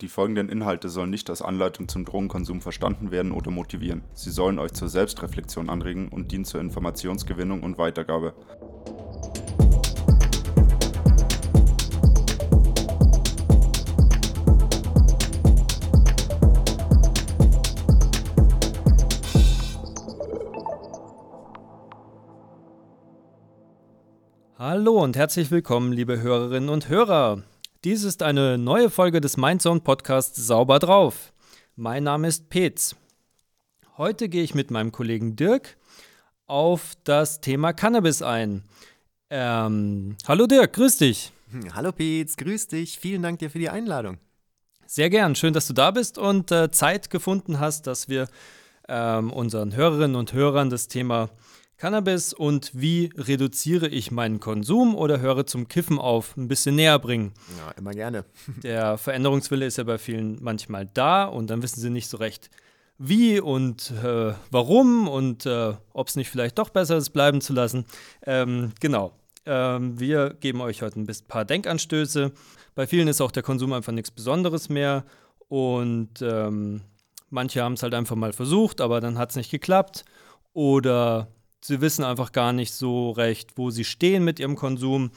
Die folgenden Inhalte sollen nicht als Anleitung zum Drogenkonsum verstanden werden oder motivieren. Sie sollen euch zur Selbstreflexion anregen und dienen zur Informationsgewinnung und Weitergabe. Hallo und herzlich willkommen, liebe Hörerinnen und Hörer. Dies ist eine neue Folge des Mindzone Podcasts Sauber drauf. Mein Name ist Petz. Heute gehe ich mit meinem Kollegen Dirk auf das Thema Cannabis ein. Ähm, hallo Dirk, grüß dich. Hallo Petz, grüß dich. Vielen Dank dir für die Einladung. Sehr gern, schön, dass du da bist und äh, Zeit gefunden hast, dass wir ähm, unseren Hörerinnen und Hörern das Thema Cannabis und wie reduziere ich meinen Konsum oder höre zum Kiffen auf, ein bisschen näher bringen. Ja, immer gerne. Der Veränderungswille ist ja bei vielen manchmal da und dann wissen sie nicht so recht, wie und äh, warum und äh, ob es nicht vielleicht doch besser ist, bleiben zu lassen. Ähm, genau. Ähm, wir geben euch heute ein paar Denkanstöße. Bei vielen ist auch der Konsum einfach nichts Besonderes mehr und ähm, manche haben es halt einfach mal versucht, aber dann hat es nicht geklappt. Oder sie wissen einfach gar nicht so recht, wo sie stehen mit ihrem Konsum.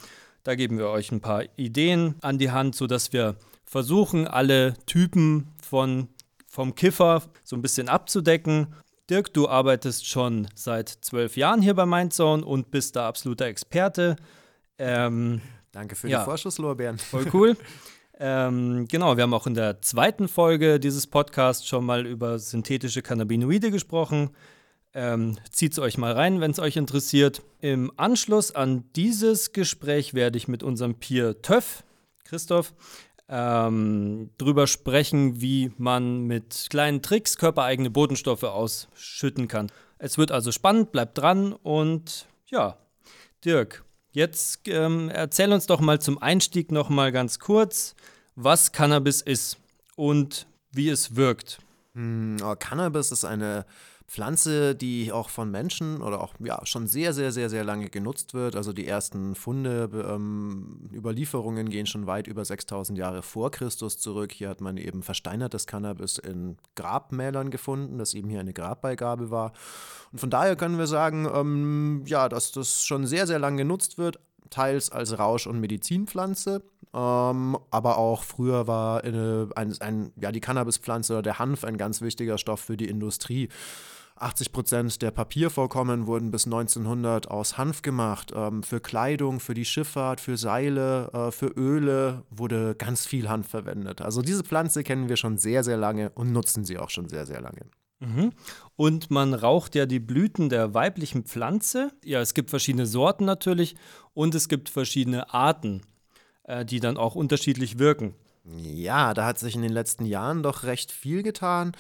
Da geben wir euch ein paar Ideen an die Hand, sodass wir versuchen, alle Typen von, vom Kiffer so ein bisschen abzudecken. Dirk, du arbeitest schon seit zwölf Jahren hier bei Mindzone und bist da absoluter Experte. Ähm, Danke für ja, die Vorschusslorbeeren. Voll cool. ähm, genau, wir haben auch in der zweiten Folge dieses Podcasts schon mal über synthetische Cannabinoide gesprochen. Ähm, Zieht es euch mal rein, wenn es euch interessiert. Im Anschluss an dieses Gespräch werde ich mit unserem Peer Töff, Christoph, ähm, drüber sprechen, wie man mit kleinen Tricks körpereigene Botenstoffe ausschütten kann. Es wird also spannend, bleibt dran und ja, Dirk, jetzt ähm, erzähl uns doch mal zum Einstieg noch mal ganz kurz, was Cannabis ist und wie es wirkt. Hm, oh, Cannabis ist eine Pflanze, die auch von Menschen oder auch ja, schon sehr, sehr, sehr, sehr lange genutzt wird. Also die ersten Funde, ähm, Überlieferungen gehen schon weit über 6000 Jahre vor Christus zurück. Hier hat man eben versteinertes Cannabis in Grabmälern gefunden, das eben hier eine Grabbeigabe war. Und von daher können wir sagen, ähm, ja, dass das schon sehr, sehr lange genutzt wird, teils als Rausch- und Medizinpflanze, ähm, aber auch früher war eine, ein, ein, ja, die Cannabispflanze oder der Hanf ein ganz wichtiger Stoff für die Industrie. 80 Prozent der Papiervorkommen wurden bis 1900 aus Hanf gemacht. Ähm, für Kleidung, für die Schifffahrt, für Seile, äh, für Öle wurde ganz viel Hanf verwendet. Also diese Pflanze kennen wir schon sehr, sehr lange und nutzen sie auch schon sehr, sehr lange. Mhm. Und man raucht ja die Blüten der weiblichen Pflanze. Ja, es gibt verschiedene Sorten natürlich und es gibt verschiedene Arten, äh, die dann auch unterschiedlich wirken. Ja, da hat sich in den letzten Jahren doch recht viel getan.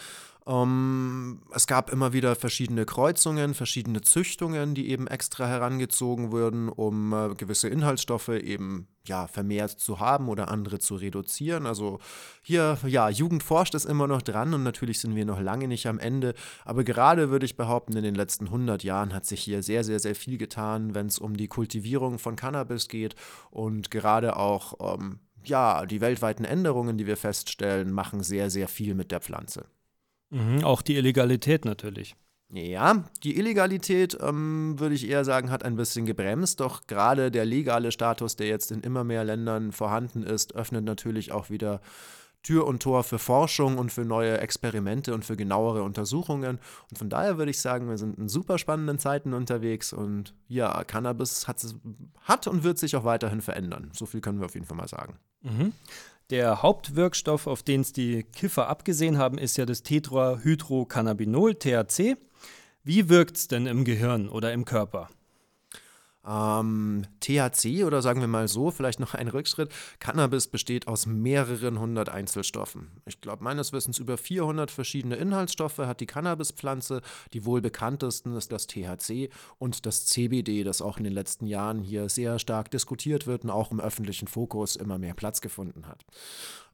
Ähm, es gab immer wieder verschiedene Kreuzungen, verschiedene Züchtungen, die eben extra herangezogen wurden, um äh, gewisse Inhaltsstoffe eben ja, vermehrt zu haben oder andere zu reduzieren. Also hier, ja, Jugend forscht ist immer noch dran und natürlich sind wir noch lange nicht am Ende. Aber gerade würde ich behaupten, in den letzten 100 Jahren hat sich hier sehr, sehr, sehr viel getan, wenn es um die Kultivierung von Cannabis geht und gerade auch, ähm, ja, die weltweiten Änderungen, die wir feststellen, machen sehr, sehr viel mit der Pflanze. Mhm, auch die Illegalität natürlich. Ja, die Illegalität, ähm, würde ich eher sagen, hat ein bisschen gebremst. Doch gerade der legale Status, der jetzt in immer mehr Ländern vorhanden ist, öffnet natürlich auch wieder Tür und Tor für Forschung und für neue Experimente und für genauere Untersuchungen. Und von daher würde ich sagen, wir sind in super spannenden Zeiten unterwegs und ja, Cannabis hat, hat und wird sich auch weiterhin verändern. So viel können wir auf jeden Fall mal sagen. Mhm. Der Hauptwirkstoff, auf den es die Kiffer abgesehen haben, ist ja das Tetrahydrocannabinol, THC. Wie wirkt es denn im Gehirn oder im Körper? Ähm, THC oder sagen wir mal so, vielleicht noch ein Rückschritt. Cannabis besteht aus mehreren hundert Einzelstoffen. Ich glaube, meines Wissens über 400 verschiedene Inhaltsstoffe hat die Cannabispflanze. Die wohl bekanntesten ist das THC und das CBD, das auch in den letzten Jahren hier sehr stark diskutiert wird und auch im öffentlichen Fokus immer mehr Platz gefunden hat.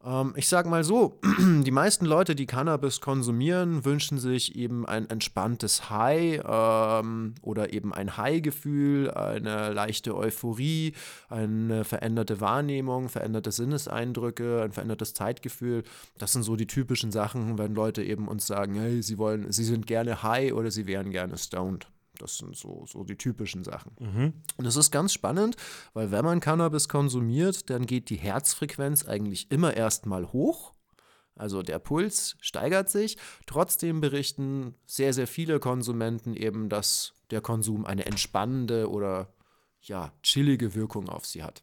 Ähm, ich sage mal so, die meisten Leute, die Cannabis konsumieren, wünschen sich eben ein entspanntes High ähm, oder eben ein High-Gefühl, eine leichte Euphorie, eine veränderte Wahrnehmung, veränderte Sinneseindrücke, ein verändertes Zeitgefühl. Das sind so die typischen Sachen, wenn Leute eben uns sagen, hey, sie wollen, sie sind gerne high oder sie wären gerne stoned. Das sind so, so die typischen Sachen. Mhm. Und es ist ganz spannend, weil wenn man Cannabis konsumiert, dann geht die Herzfrequenz eigentlich immer erstmal hoch. Also der Puls steigert sich. Trotzdem berichten sehr, sehr viele Konsumenten eben, dass der Konsum eine entspannende oder ja, chillige Wirkung auf sie hat.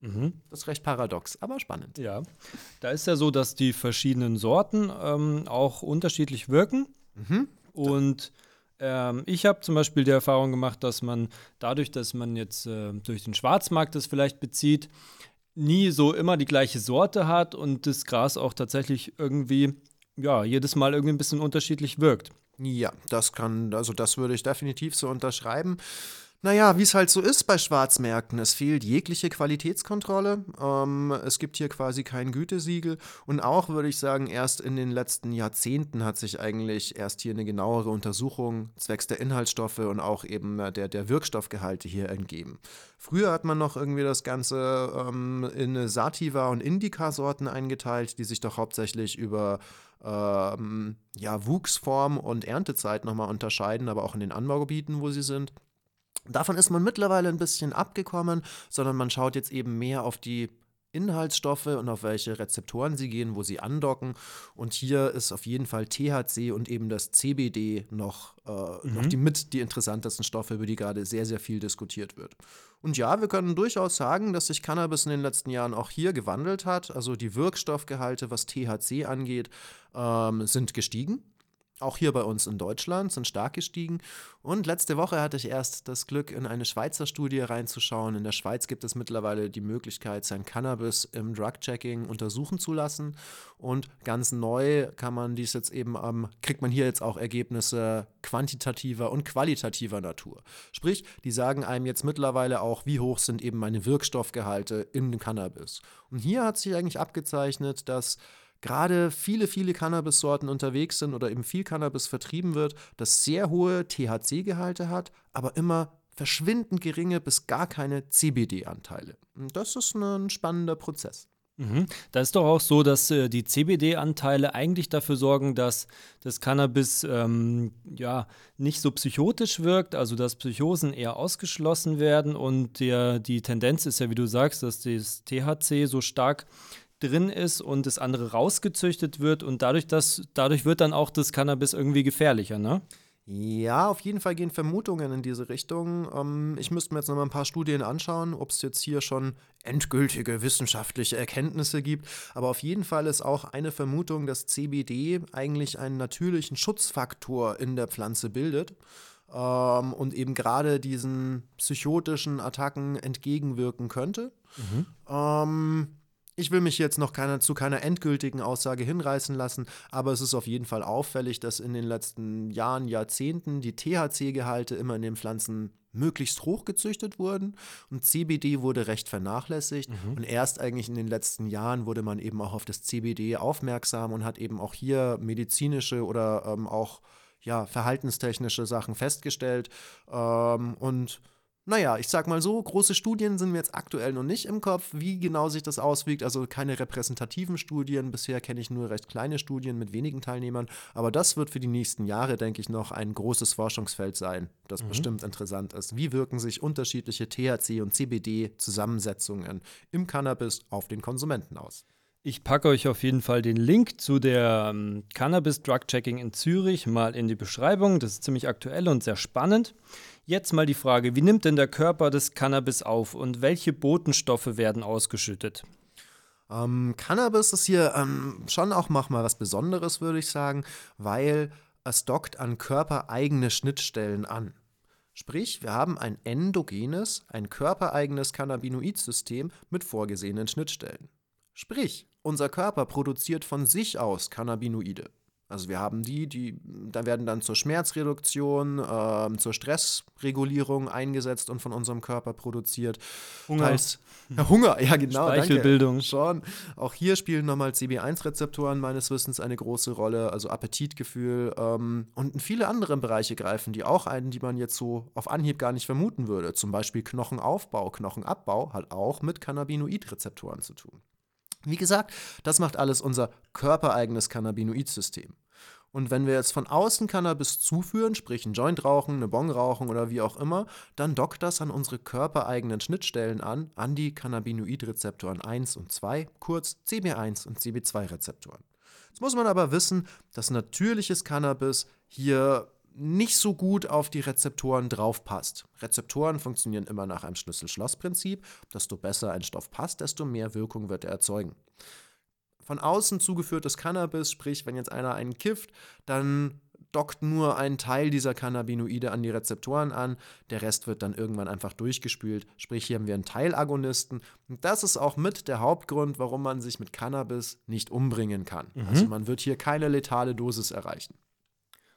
Mhm. Das ist recht paradox, aber spannend. Ja, da ist ja so, dass die verschiedenen Sorten ähm, auch unterschiedlich wirken. Mhm. Und ähm, ich habe zum Beispiel die Erfahrung gemacht, dass man dadurch, dass man jetzt äh, durch den Schwarzmarkt das vielleicht bezieht, nie so immer die gleiche Sorte hat und das Gras auch tatsächlich irgendwie, ja, jedes Mal irgendwie ein bisschen unterschiedlich wirkt. Ja, das kann, also das würde ich definitiv so unterschreiben. Naja, wie es halt so ist bei Schwarzmärkten. Es fehlt jegliche Qualitätskontrolle. Ähm, es gibt hier quasi kein Gütesiegel. Und auch würde ich sagen, erst in den letzten Jahrzehnten hat sich eigentlich erst hier eine genauere Untersuchung zwecks der Inhaltsstoffe und auch eben der, der Wirkstoffgehalte hier entgeben. Früher hat man noch irgendwie das Ganze ähm, in Sativa- und Indica-Sorten eingeteilt, die sich doch hauptsächlich über ähm, ja, Wuchsform und Erntezeit nochmal unterscheiden, aber auch in den Anbaugebieten, wo sie sind. Davon ist man mittlerweile ein bisschen abgekommen, sondern man schaut jetzt eben mehr auf die Inhaltsstoffe und auf welche Rezeptoren sie gehen, wo sie andocken. Und hier ist auf jeden Fall THC und eben das CBD noch, äh, mhm. noch die mit die interessantesten Stoffe, über die gerade sehr, sehr viel diskutiert wird. Und ja, wir können durchaus sagen, dass sich Cannabis in den letzten Jahren auch hier gewandelt hat. Also die Wirkstoffgehalte, was THC angeht, ähm, sind gestiegen auch hier bei uns in Deutschland, sind stark gestiegen. Und letzte Woche hatte ich erst das Glück, in eine Schweizer Studie reinzuschauen. In der Schweiz gibt es mittlerweile die Möglichkeit, sein Cannabis im Drug-Checking untersuchen zu lassen. Und ganz neu kann man dies jetzt eben, ähm, kriegt man hier jetzt auch Ergebnisse quantitativer und qualitativer Natur. Sprich, die sagen einem jetzt mittlerweile auch, wie hoch sind eben meine Wirkstoffgehalte in Cannabis. Und hier hat sich eigentlich abgezeichnet, dass gerade viele, viele Cannabis-Sorten unterwegs sind oder eben viel Cannabis vertrieben wird, das sehr hohe THC-Gehalte hat, aber immer verschwindend geringe bis gar keine CBD-Anteile. Das ist ein spannender Prozess. Mhm. Da ist doch auch so, dass äh, die CBD-Anteile eigentlich dafür sorgen, dass das Cannabis ähm, ja nicht so psychotisch wirkt, also dass Psychosen eher ausgeschlossen werden und der, die Tendenz ist ja, wie du sagst, dass das THC so stark drin ist und das andere rausgezüchtet wird und dadurch, das, dadurch wird dann auch das Cannabis irgendwie gefährlicher, ne? Ja, auf jeden Fall gehen Vermutungen in diese Richtung. Ähm, ich müsste mir jetzt noch mal ein paar Studien anschauen, ob es jetzt hier schon endgültige wissenschaftliche Erkenntnisse gibt. Aber auf jeden Fall ist auch eine Vermutung, dass CBD eigentlich einen natürlichen Schutzfaktor in der Pflanze bildet ähm, und eben gerade diesen psychotischen Attacken entgegenwirken könnte. Mhm. Ähm, ich will mich jetzt noch keiner, zu keiner endgültigen Aussage hinreißen lassen, aber es ist auf jeden Fall auffällig, dass in den letzten Jahren, Jahrzehnten die THC-Gehalte immer in den Pflanzen möglichst hoch gezüchtet wurden und CBD wurde recht vernachlässigt mhm. und erst eigentlich in den letzten Jahren wurde man eben auch auf das CBD aufmerksam und hat eben auch hier medizinische oder ähm, auch ja, verhaltenstechnische Sachen festgestellt ähm, und naja, ich sag mal so, große Studien sind mir jetzt aktuell noch nicht im Kopf, wie genau sich das auswirkt. Also keine repräsentativen Studien. Bisher kenne ich nur recht kleine Studien mit wenigen Teilnehmern. Aber das wird für die nächsten Jahre, denke ich, noch ein großes Forschungsfeld sein, das mhm. bestimmt interessant ist. Wie wirken sich unterschiedliche THC- und CBD-Zusammensetzungen im Cannabis auf den Konsumenten aus? Ich packe euch auf jeden Fall den Link zu der ähm, Cannabis Drug Checking in Zürich mal in die Beschreibung. Das ist ziemlich aktuell und sehr spannend. Jetzt mal die Frage, wie nimmt denn der Körper das Cannabis auf und welche Botenstoffe werden ausgeschüttet? Ähm, Cannabis ist hier ähm, schon auch mal was Besonderes, würde ich sagen, weil es dockt an körpereigene Schnittstellen an. Sprich, wir haben ein endogenes, ein körpereigenes Cannabinoidsystem mit vorgesehenen Schnittstellen. Sprich, unser Körper produziert von sich aus Cannabinoide. Also wir haben die, die da werden dann zur Schmerzreduktion, äh, zur Stressregulierung eingesetzt und von unserem Körper produziert. Hunger. Teils, ja, Hunger, ja genau. Speichelbildung. Danke. Schon. Auch hier spielen nochmal CB1-Rezeptoren meines Wissens eine große Rolle, also Appetitgefühl ähm, und viele andere Bereiche greifen die auch ein, die man jetzt so auf Anhieb gar nicht vermuten würde. Zum Beispiel Knochenaufbau, Knochenabbau hat auch mit Cannabinoidrezeptoren zu tun. Wie gesagt, das macht alles unser körpereigenes Cannabinoid-System. Und wenn wir jetzt von außen Cannabis zuführen, sprich ein Joint rauchen, eine Bong rauchen oder wie auch immer, dann dockt das an unsere körpereigenen Schnittstellen an, an die Cannabinoidrezeptoren 1 und 2, kurz CB1 und CB2-Rezeptoren. Jetzt muss man aber wissen, dass natürliches Cannabis hier nicht so gut auf die Rezeptoren draufpasst. Rezeptoren funktionieren immer nach einem Schlüssel-Schloss-Prinzip. Desto besser ein Stoff passt, desto mehr Wirkung wird er erzeugen. Von außen zugeführtes Cannabis, sprich, wenn jetzt einer einen kifft, dann dockt nur ein Teil dieser Cannabinoide an die Rezeptoren an, der Rest wird dann irgendwann einfach durchgespült. Sprich, hier haben wir einen Teilagonisten. Und das ist auch mit der Hauptgrund, warum man sich mit Cannabis nicht umbringen kann. Mhm. Also man wird hier keine letale Dosis erreichen.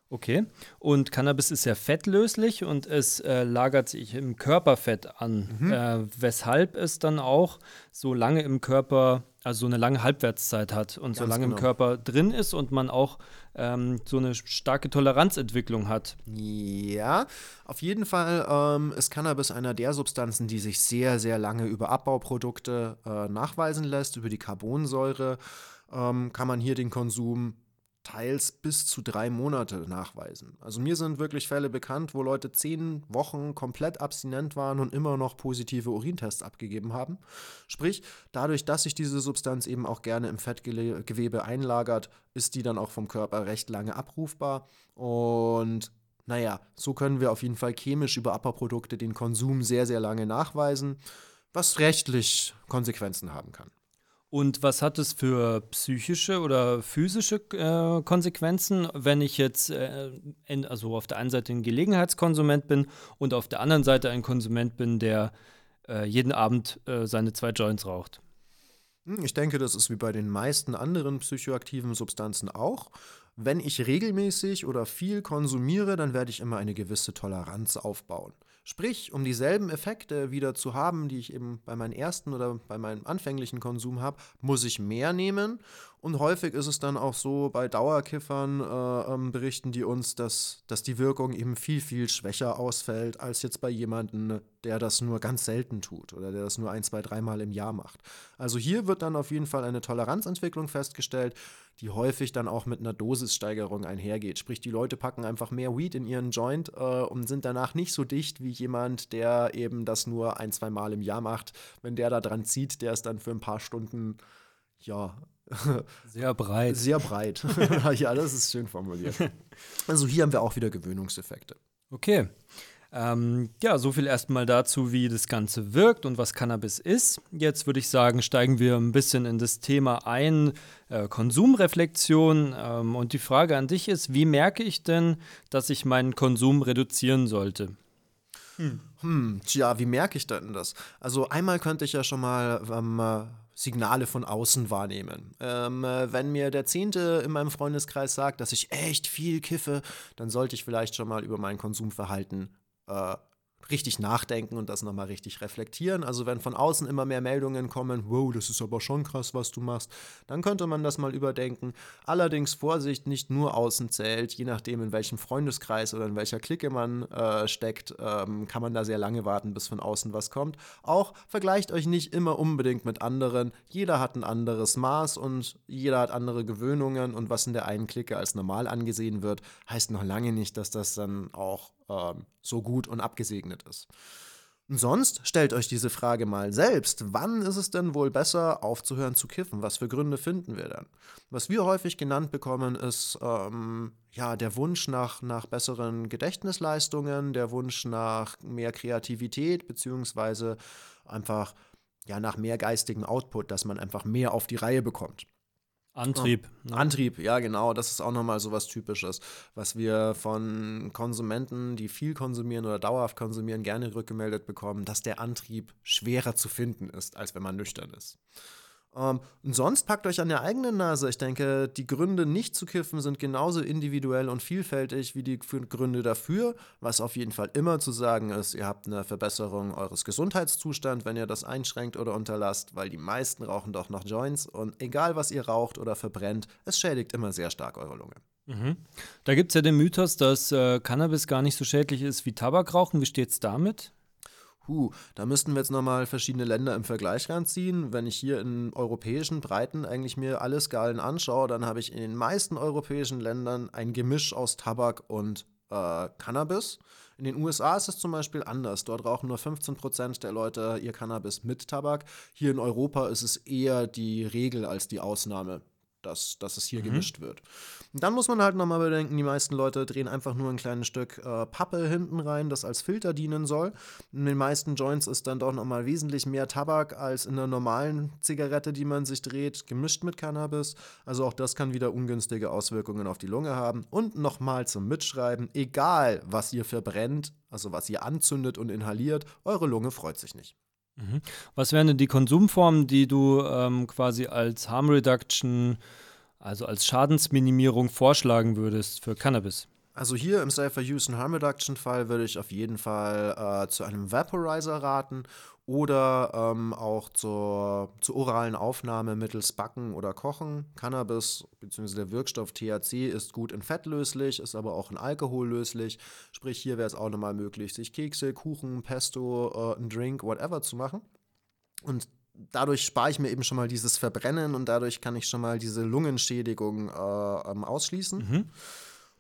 Okay. Und Cannabis ist ja fettlöslich und es äh, lagert sich im Körperfett an, mhm. äh, weshalb es dann auch so lange im Körper, also so eine lange Halbwertszeit hat und Ganz so lange genau. im Körper drin ist und man auch ähm, so eine starke Toleranzentwicklung hat. Ja, auf jeden Fall ähm, ist Cannabis einer der Substanzen, die sich sehr, sehr lange über Abbauprodukte äh, nachweisen lässt, über die Carbonsäure. Ähm, kann man hier den Konsum teils bis zu drei Monate nachweisen. Also mir sind wirklich Fälle bekannt, wo Leute zehn Wochen komplett abstinent waren und immer noch positive Urintests abgegeben haben. Sprich, dadurch, dass sich diese Substanz eben auch gerne im Fettgewebe einlagert, ist die dann auch vom Körper recht lange abrufbar. Und naja, so können wir auf jeden Fall chemisch über Abbauprodukte den Konsum sehr, sehr lange nachweisen, was rechtlich Konsequenzen haben kann. Und was hat es für psychische oder physische äh, Konsequenzen, wenn ich jetzt äh, in, also auf der einen Seite ein Gelegenheitskonsument bin und auf der anderen Seite ein Konsument bin, der äh, jeden Abend äh, seine zwei Joints raucht? Hm, ich denke, das ist wie bei den meisten anderen psychoaktiven Substanzen auch. Wenn ich regelmäßig oder viel konsumiere, dann werde ich immer eine gewisse Toleranz aufbauen. Sprich, um dieselben Effekte wieder zu haben, die ich eben bei meinem ersten oder bei meinem anfänglichen Konsum habe, muss ich mehr nehmen. Und häufig ist es dann auch so, bei Dauerkiffern äh, ähm, berichten die uns, dass, dass die Wirkung eben viel, viel schwächer ausfällt, als jetzt bei jemandem, der das nur ganz selten tut oder der das nur ein, zwei, dreimal im Jahr macht. Also hier wird dann auf jeden Fall eine Toleranzentwicklung festgestellt die häufig dann auch mit einer Dosissteigerung einhergeht. Sprich, die Leute packen einfach mehr Weed in ihren Joint äh, und sind danach nicht so dicht wie jemand, der eben das nur ein, zwei Mal im Jahr macht. Wenn der da dran zieht, der ist dann für ein paar Stunden, ja. Sehr breit. Sehr breit. ja, das ist schön formuliert. Also hier haben wir auch wieder Gewöhnungseffekte. Okay. Ähm, ja, so viel erstmal dazu, wie das Ganze wirkt und was Cannabis ist. Jetzt würde ich sagen, steigen wir ein bisschen in das Thema ein, äh, Konsumreflexion. Ähm, und die Frage an dich ist, wie merke ich denn, dass ich meinen Konsum reduzieren sollte? Hm. Hm, tja, wie merke ich denn das? Also einmal könnte ich ja schon mal ähm, äh, Signale von außen wahrnehmen. Ähm, äh, wenn mir der Zehnte in meinem Freundeskreis sagt, dass ich echt viel kiffe, dann sollte ich vielleicht schon mal über mein Konsumverhalten äh, richtig nachdenken und das nochmal richtig reflektieren. Also wenn von außen immer mehr Meldungen kommen, wow, das ist aber schon krass, was du machst, dann könnte man das mal überdenken. Allerdings Vorsicht, nicht nur außen zählt, je nachdem in welchem Freundeskreis oder in welcher Clique man äh, steckt, ähm, kann man da sehr lange warten, bis von außen was kommt. Auch vergleicht euch nicht immer unbedingt mit anderen. Jeder hat ein anderes Maß und jeder hat andere Gewöhnungen und was in der einen Clique als normal angesehen wird, heißt noch lange nicht, dass das dann auch ähm, so gut und abgesegnet ist. Und sonst stellt euch diese Frage mal selbst. Wann ist es denn wohl besser, aufzuhören zu kiffen? Was für Gründe finden wir dann? Was wir häufig genannt bekommen, ist ähm, ja der Wunsch nach, nach besseren Gedächtnisleistungen, der Wunsch nach mehr Kreativität, beziehungsweise einfach ja, nach mehr geistigen Output, dass man einfach mehr auf die Reihe bekommt. Antrieb. Ne? Antrieb, ja, genau. Das ist auch nochmal so was Typisches, was wir von Konsumenten, die viel konsumieren oder dauerhaft konsumieren, gerne rückgemeldet bekommen, dass der Antrieb schwerer zu finden ist, als wenn man nüchtern ist. Ähm, und sonst packt euch an der eigenen Nase. Ich denke, die Gründe nicht zu kiffen sind genauso individuell und vielfältig wie die Gründe dafür. Was auf jeden Fall immer zu sagen ist, ihr habt eine Verbesserung eures Gesundheitszustands, wenn ihr das einschränkt oder unterlasst, weil die meisten rauchen doch noch Joints und egal was ihr raucht oder verbrennt, es schädigt immer sehr stark eure Lunge. Mhm. Da gibt es ja den Mythos, dass äh, Cannabis gar nicht so schädlich ist wie Tabakrauchen. Wie steht es damit? Huh, da müssten wir jetzt nochmal verschiedene Länder im Vergleich ranziehen. Wenn ich hier in europäischen Breiten eigentlich mir alle Skalen anschaue, dann habe ich in den meisten europäischen Ländern ein Gemisch aus Tabak und äh, Cannabis. In den USA ist es zum Beispiel anders. Dort rauchen nur 15% der Leute ihr Cannabis mit Tabak. Hier in Europa ist es eher die Regel als die Ausnahme dass, dass es hier mhm. gemischt wird. Und dann muss man halt nochmal bedenken, die meisten Leute drehen einfach nur ein kleines Stück äh, Pappe hinten rein, das als Filter dienen soll. In den meisten Joints ist dann doch nochmal wesentlich mehr Tabak als in einer normalen Zigarette, die man sich dreht, gemischt mit Cannabis. Also auch das kann wieder ungünstige Auswirkungen auf die Lunge haben. Und nochmal zum Mitschreiben, egal was ihr verbrennt, also was ihr anzündet und inhaliert, eure Lunge freut sich nicht. Mhm. Was wären denn die Konsumformen, die du ähm, quasi als Harm Reduction, also als Schadensminimierung vorschlagen würdest für Cannabis? Also hier im Safer Use and Harm Reduction Fall würde ich auf jeden Fall äh, zu einem Vaporizer raten oder ähm, auch zur, zur oralen Aufnahme mittels Backen oder Kochen. Cannabis bzw. der Wirkstoff THC ist gut in Fett löslich, ist aber auch in Alkohol löslich. Sprich, hier wäre es auch nochmal möglich, sich Kekse, Kuchen, Pesto, äh, einen Drink, whatever zu machen. Und dadurch spare ich mir eben schon mal dieses Verbrennen und dadurch kann ich schon mal diese Lungenschädigung äh, ähm, ausschließen. Mhm.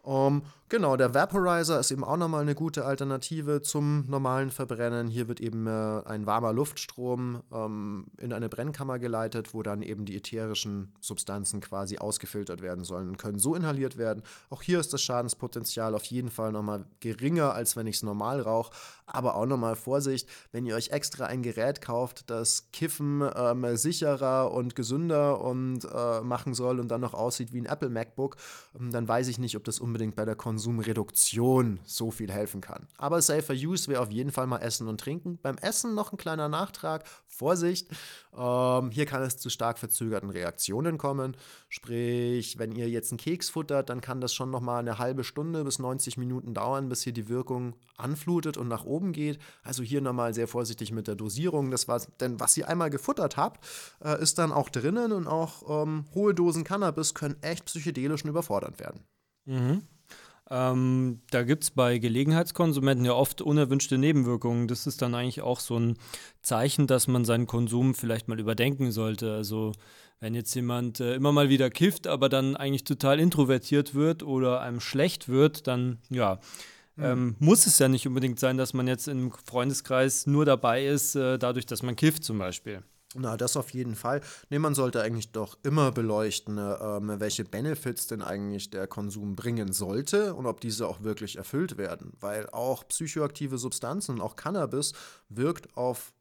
Um, genau, der Vaporizer ist eben auch nochmal eine gute Alternative zum normalen Verbrennen. Hier wird eben äh, ein warmer Luftstrom ähm, in eine Brennkammer geleitet, wo dann eben die ätherischen Substanzen quasi ausgefiltert werden sollen und können so inhaliert werden. Auch hier ist das Schadenspotenzial auf jeden Fall nochmal geringer, als wenn ich es normal rauche. Aber auch nochmal Vorsicht, wenn ihr euch extra ein Gerät kauft, das Kiffen ähm, sicherer und gesünder und äh, machen soll und dann noch aussieht wie ein Apple MacBook, ähm, dann weiß ich nicht, ob das unbedingt bei der Konsumreduktion so viel helfen kann. Aber Safer Use wäre auf jeden Fall mal Essen und Trinken. Beim Essen noch ein kleiner Nachtrag. Vorsicht, ähm, hier kann es zu stark verzögerten Reaktionen kommen. Sprich, wenn ihr jetzt einen Keks futtert, dann kann das schon noch mal eine halbe Stunde bis 90 Minuten dauern, bis hier die Wirkung anflutet und nach oben geht. Also hier nochmal sehr vorsichtig mit der Dosierung. Das war, denn was ihr einmal gefuttert habt, äh, ist dann auch drinnen und auch ähm, hohe Dosen Cannabis können echt psychedelisch und überfordernd werden. Mhm. Ähm, da gibt es bei Gelegenheitskonsumenten ja oft unerwünschte Nebenwirkungen. Das ist dann eigentlich auch so ein Zeichen, dass man seinen Konsum vielleicht mal überdenken sollte. Also wenn jetzt jemand äh, immer mal wieder kifft, aber dann eigentlich total introvertiert wird oder einem schlecht wird, dann ja. Mhm. Ähm, muss es ja nicht unbedingt sein, dass man jetzt im Freundeskreis nur dabei ist, äh, dadurch, dass man kifft zum Beispiel. Na, das auf jeden Fall. Nee, man sollte eigentlich doch immer beleuchten, ähm, welche Benefits denn eigentlich der Konsum bringen sollte und ob diese auch wirklich erfüllt werden. Weil auch psychoaktive Substanzen, auch Cannabis, wirkt auf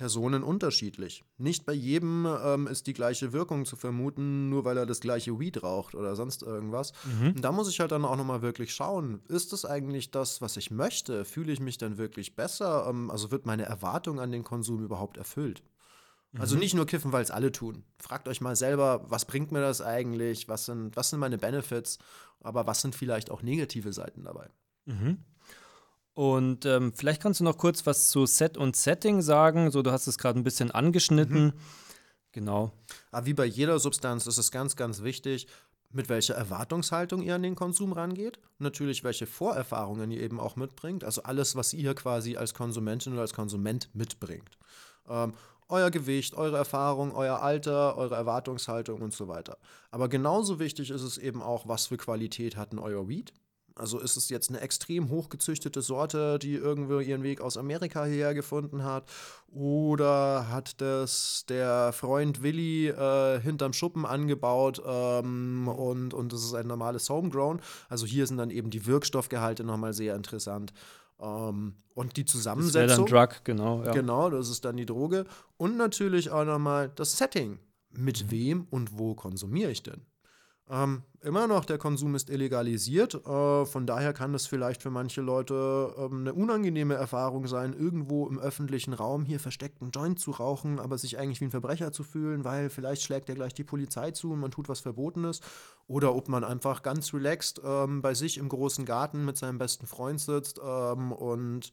Personen unterschiedlich. Nicht bei jedem ähm, ist die gleiche Wirkung zu vermuten, nur weil er das gleiche Weed raucht oder sonst irgendwas. Mhm. Und da muss ich halt dann auch nochmal wirklich schauen, ist das eigentlich das, was ich möchte? Fühle ich mich dann wirklich besser? Ähm, also wird meine Erwartung an den Konsum überhaupt erfüllt? Also mhm. nicht nur kiffen, weil es alle tun. Fragt euch mal selber, was bringt mir das eigentlich? Was sind, was sind meine Benefits? Aber was sind vielleicht auch negative Seiten dabei? Mhm. Und ähm, vielleicht kannst du noch kurz was zu Set und Setting sagen. So, du hast es gerade ein bisschen angeschnitten. Mhm. Genau. Aber wie bei jeder Substanz ist es ganz, ganz wichtig, mit welcher Erwartungshaltung ihr an den Konsum rangeht. Natürlich, welche Vorerfahrungen ihr eben auch mitbringt. Also alles, was ihr quasi als Konsumentin oder als Konsument mitbringt. Ähm, euer Gewicht, eure Erfahrung, euer Alter, eure Erwartungshaltung und so weiter. Aber genauso wichtig ist es eben auch, was für Qualität hat denn euer Weed? Also ist es jetzt eine extrem hochgezüchtete Sorte, die irgendwo ihren Weg aus Amerika hierher gefunden hat? Oder hat das der Freund Willi äh, hinterm Schuppen angebaut ähm, und, und das ist ein normales Homegrown? Also hier sind dann eben die Wirkstoffgehalte nochmal sehr interessant. Ähm, und die Zusammensetzung. Das dann Drug, genau. Ja. Genau, das ist dann die Droge. Und natürlich auch nochmal das Setting. Mit wem und wo konsumiere ich denn? Ähm, immer noch, der Konsum ist illegalisiert. Äh, von daher kann das vielleicht für manche Leute ähm, eine unangenehme Erfahrung sein, irgendwo im öffentlichen Raum hier versteckt einen Joint zu rauchen, aber sich eigentlich wie ein Verbrecher zu fühlen, weil vielleicht schlägt ja gleich die Polizei zu und man tut was Verbotenes. Oder ob man einfach ganz relaxed ähm, bei sich im großen Garten mit seinem besten Freund sitzt ähm, und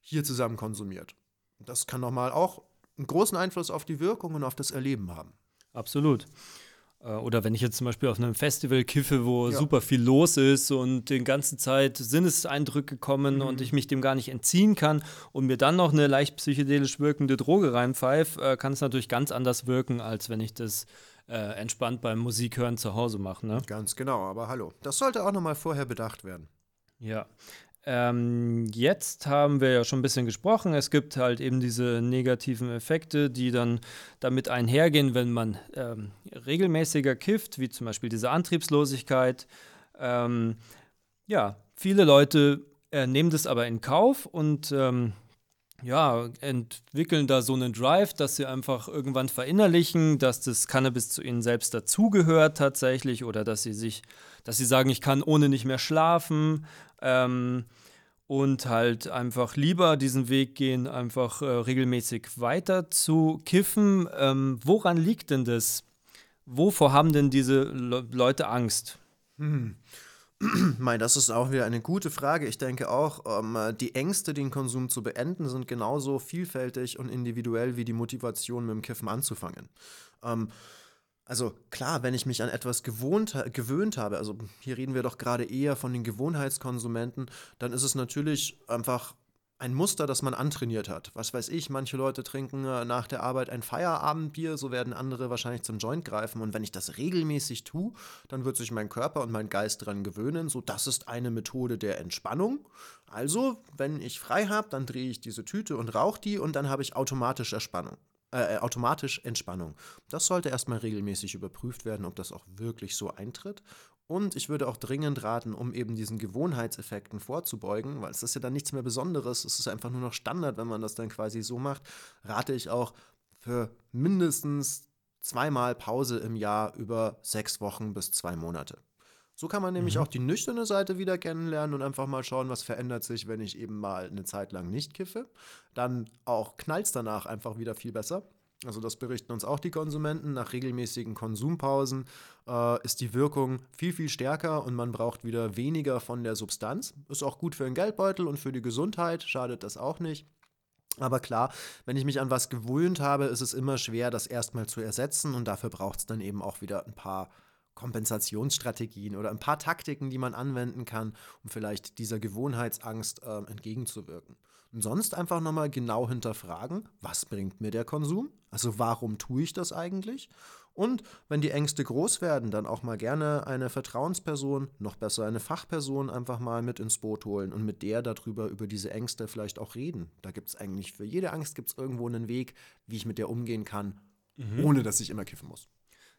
hier zusammen konsumiert. Das kann nochmal auch einen großen Einfluss auf die Wirkung und auf das Erleben haben. Absolut. Äh, oder wenn ich jetzt zum Beispiel auf einem Festival kiffe, wo ja. super viel los ist und die ganze Zeit Sinneseindrücke kommen mhm. und ich mich dem gar nicht entziehen kann und mir dann noch eine leicht psychedelisch wirkende Droge reinpfeife, äh, kann es natürlich ganz anders wirken, als wenn ich das äh, entspannt beim Musikhören zu Hause mache. Ne? Ganz genau, aber hallo. Das sollte auch nochmal vorher bedacht werden. Ja. Ähm, jetzt haben wir ja schon ein bisschen gesprochen. Es gibt halt eben diese negativen Effekte, die dann damit einhergehen, wenn man ähm, regelmäßiger kifft, wie zum Beispiel diese Antriebslosigkeit. Ähm, ja, viele Leute äh, nehmen das aber in Kauf und ähm, ja, entwickeln da so einen Drive, dass sie einfach irgendwann verinnerlichen, dass das Cannabis zu ihnen selbst dazugehört tatsächlich oder dass sie sich, dass sie sagen, ich kann ohne nicht mehr schlafen ähm, und halt einfach lieber diesen Weg gehen, einfach äh, regelmäßig weiter zu kiffen. Ähm, woran liegt denn das? Wovor haben denn diese Le Leute Angst? Hm. Mein, das ist auch wieder eine gute Frage. Ich denke auch, ähm, die Ängste, den Konsum zu beenden, sind genauso vielfältig und individuell wie die Motivation, mit dem Kiffen anzufangen. Ähm, also klar, wenn ich mich an etwas gewohnt, gewöhnt habe, also hier reden wir doch gerade eher von den Gewohnheitskonsumenten, dann ist es natürlich einfach ein Muster, das man antrainiert hat. Was weiß ich, manche Leute trinken äh, nach der Arbeit ein Feierabendbier, so werden andere wahrscheinlich zum Joint greifen. Und wenn ich das regelmäßig tue, dann wird sich mein Körper und mein Geist daran gewöhnen. So, das ist eine Methode der Entspannung. Also, wenn ich frei habe, dann drehe ich diese Tüte und rauche die und dann habe ich automatisch Erspannung äh, automatisch Entspannung. Das sollte erstmal regelmäßig überprüft werden, ob das auch wirklich so eintritt. Und ich würde auch dringend raten, um eben diesen Gewohnheitseffekten vorzubeugen, weil es ist ja dann nichts mehr Besonderes, es ist einfach nur noch Standard, wenn man das dann quasi so macht, rate ich auch für mindestens zweimal Pause im Jahr über sechs Wochen bis zwei Monate. So kann man nämlich mhm. auch die nüchterne Seite wieder kennenlernen und einfach mal schauen, was verändert sich, wenn ich eben mal eine Zeit lang nicht kiffe. Dann auch knallt es danach einfach wieder viel besser. Also das berichten uns auch die Konsumenten. Nach regelmäßigen Konsumpausen äh, ist die Wirkung viel, viel stärker und man braucht wieder weniger von der Substanz. Ist auch gut für den Geldbeutel und für die Gesundheit, schadet das auch nicht. Aber klar, wenn ich mich an was gewöhnt habe, ist es immer schwer, das erstmal zu ersetzen und dafür braucht es dann eben auch wieder ein paar Kompensationsstrategien oder ein paar Taktiken, die man anwenden kann, um vielleicht dieser Gewohnheitsangst äh, entgegenzuwirken. Und sonst einfach nochmal genau hinterfragen, was bringt mir der Konsum? Also warum tue ich das eigentlich? Und wenn die Ängste groß werden, dann auch mal gerne eine Vertrauensperson, noch besser eine Fachperson einfach mal mit ins Boot holen und mit der darüber, über diese Ängste vielleicht auch reden. Da gibt es eigentlich für jede Angst gibt irgendwo einen Weg, wie ich mit der umgehen kann, mhm. ohne dass ich immer kiffen muss.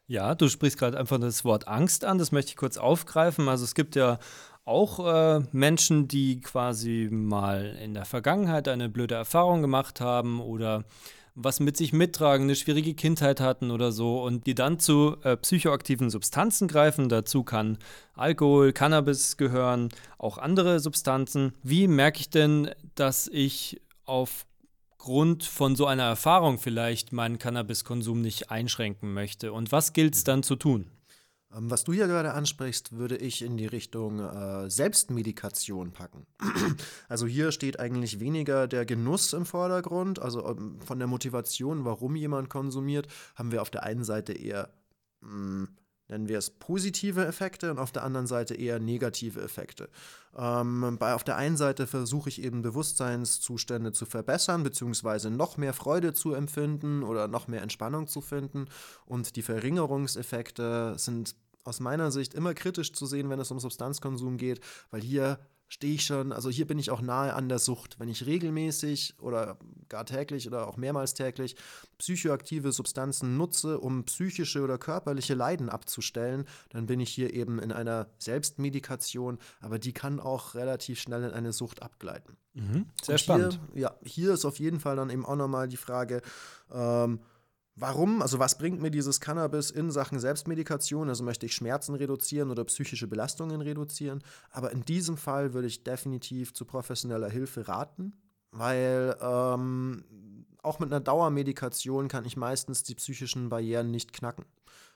Ja, du sprichst gerade einfach das Wort Angst an, das möchte ich kurz aufgreifen. Also es gibt ja auch äh, Menschen, die quasi mal in der Vergangenheit eine blöde Erfahrung gemacht haben oder was mit sich mittragen, eine schwierige Kindheit hatten oder so und die dann zu äh, psychoaktiven Substanzen greifen. Dazu kann Alkohol, Cannabis gehören, auch andere Substanzen. Wie merke ich denn, dass ich auf Grund von so einer Erfahrung vielleicht meinen Cannabiskonsum nicht einschränken möchte. Und was gilt es dann zu tun? Ähm, was du hier gerade ansprichst, würde ich in die Richtung äh, Selbstmedikation packen. also hier steht eigentlich weniger der Genuss im Vordergrund, also ähm, von der Motivation, warum jemand konsumiert, haben wir auf der einen Seite eher mh, hm, nennen wir es positive Effekte und auf der anderen Seite eher negative Effekte. Ähm, bei, auf der einen Seite versuche ich eben Bewusstseinszustände zu verbessern, beziehungsweise noch mehr Freude zu empfinden oder noch mehr Entspannung zu finden. Und die Verringerungseffekte sind aus meiner Sicht immer kritisch zu sehen, wenn es um Substanzkonsum geht, weil hier stehe ich schon, also hier bin ich auch nahe an der Sucht. Wenn ich regelmäßig oder gar täglich oder auch mehrmals täglich psychoaktive Substanzen nutze, um psychische oder körperliche Leiden abzustellen, dann bin ich hier eben in einer Selbstmedikation, aber die kann auch relativ schnell in eine Sucht abgleiten. Mhm, sehr Und spannend. Hier, ja, hier ist auf jeden Fall dann eben auch nochmal die Frage, ähm, Warum? Also was bringt mir dieses Cannabis in Sachen Selbstmedikation? Also möchte ich Schmerzen reduzieren oder psychische Belastungen reduzieren? Aber in diesem Fall würde ich definitiv zu professioneller Hilfe raten, weil ähm, auch mit einer Dauermedikation kann ich meistens die psychischen Barrieren nicht knacken.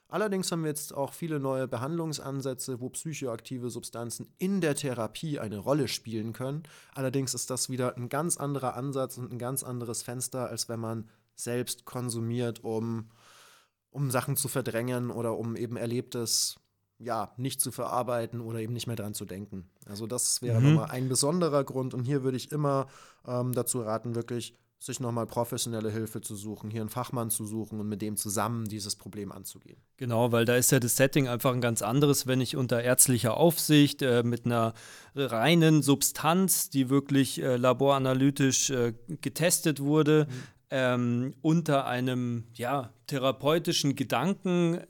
Allerdings haben wir jetzt auch viele neue Behandlungsansätze, wo psychoaktive Substanzen in der Therapie eine Rolle spielen können. Allerdings ist das wieder ein ganz anderer Ansatz und ein ganz anderes Fenster, als wenn man selbst konsumiert, um, um Sachen zu verdrängen oder um eben Erlebtes ja, nicht zu verarbeiten oder eben nicht mehr dran zu denken. Also das wäre mhm. nochmal ein besonderer Grund und hier würde ich immer ähm, dazu raten, wirklich sich nochmal professionelle Hilfe zu suchen, hier einen Fachmann zu suchen und mit dem zusammen dieses Problem anzugehen. Genau, weil da ist ja das Setting einfach ein ganz anderes, wenn ich unter ärztlicher Aufsicht äh, mit einer reinen Substanz, die wirklich äh, laboranalytisch äh, getestet wurde, mhm ähm, unter einem ja, therapeutischen Gedanken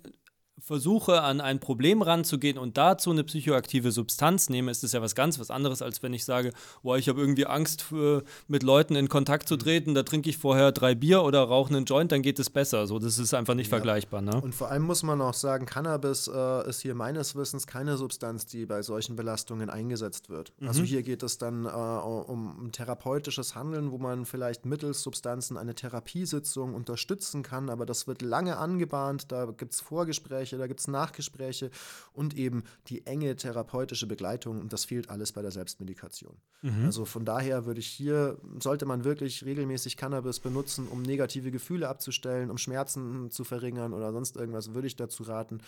versuche, an ein Problem ranzugehen und dazu eine psychoaktive Substanz nehme, ist das ja was ganz was anderes, als wenn ich sage, boah, ich habe irgendwie Angst, für, mit Leuten in Kontakt zu treten, da trinke ich vorher drei Bier oder rauche einen Joint, dann geht es besser. So, das ist einfach nicht ja. vergleichbar. Ne? Und vor allem muss man auch sagen, Cannabis äh, ist hier meines Wissens keine Substanz, die bei solchen Belastungen eingesetzt wird. Mhm. Also hier geht es dann äh, um, um therapeutisches Handeln, wo man vielleicht mittels Substanzen eine Therapiesitzung unterstützen kann, aber das wird lange angebahnt, da gibt es Vorgespräche, da gibt es Nachgespräche und eben die enge therapeutische Begleitung und das fehlt alles bei der Selbstmedikation. Mhm. Also von daher würde ich hier, sollte man wirklich regelmäßig Cannabis benutzen, um negative Gefühle abzustellen, um Schmerzen zu verringern oder sonst irgendwas, würde ich dazu raten,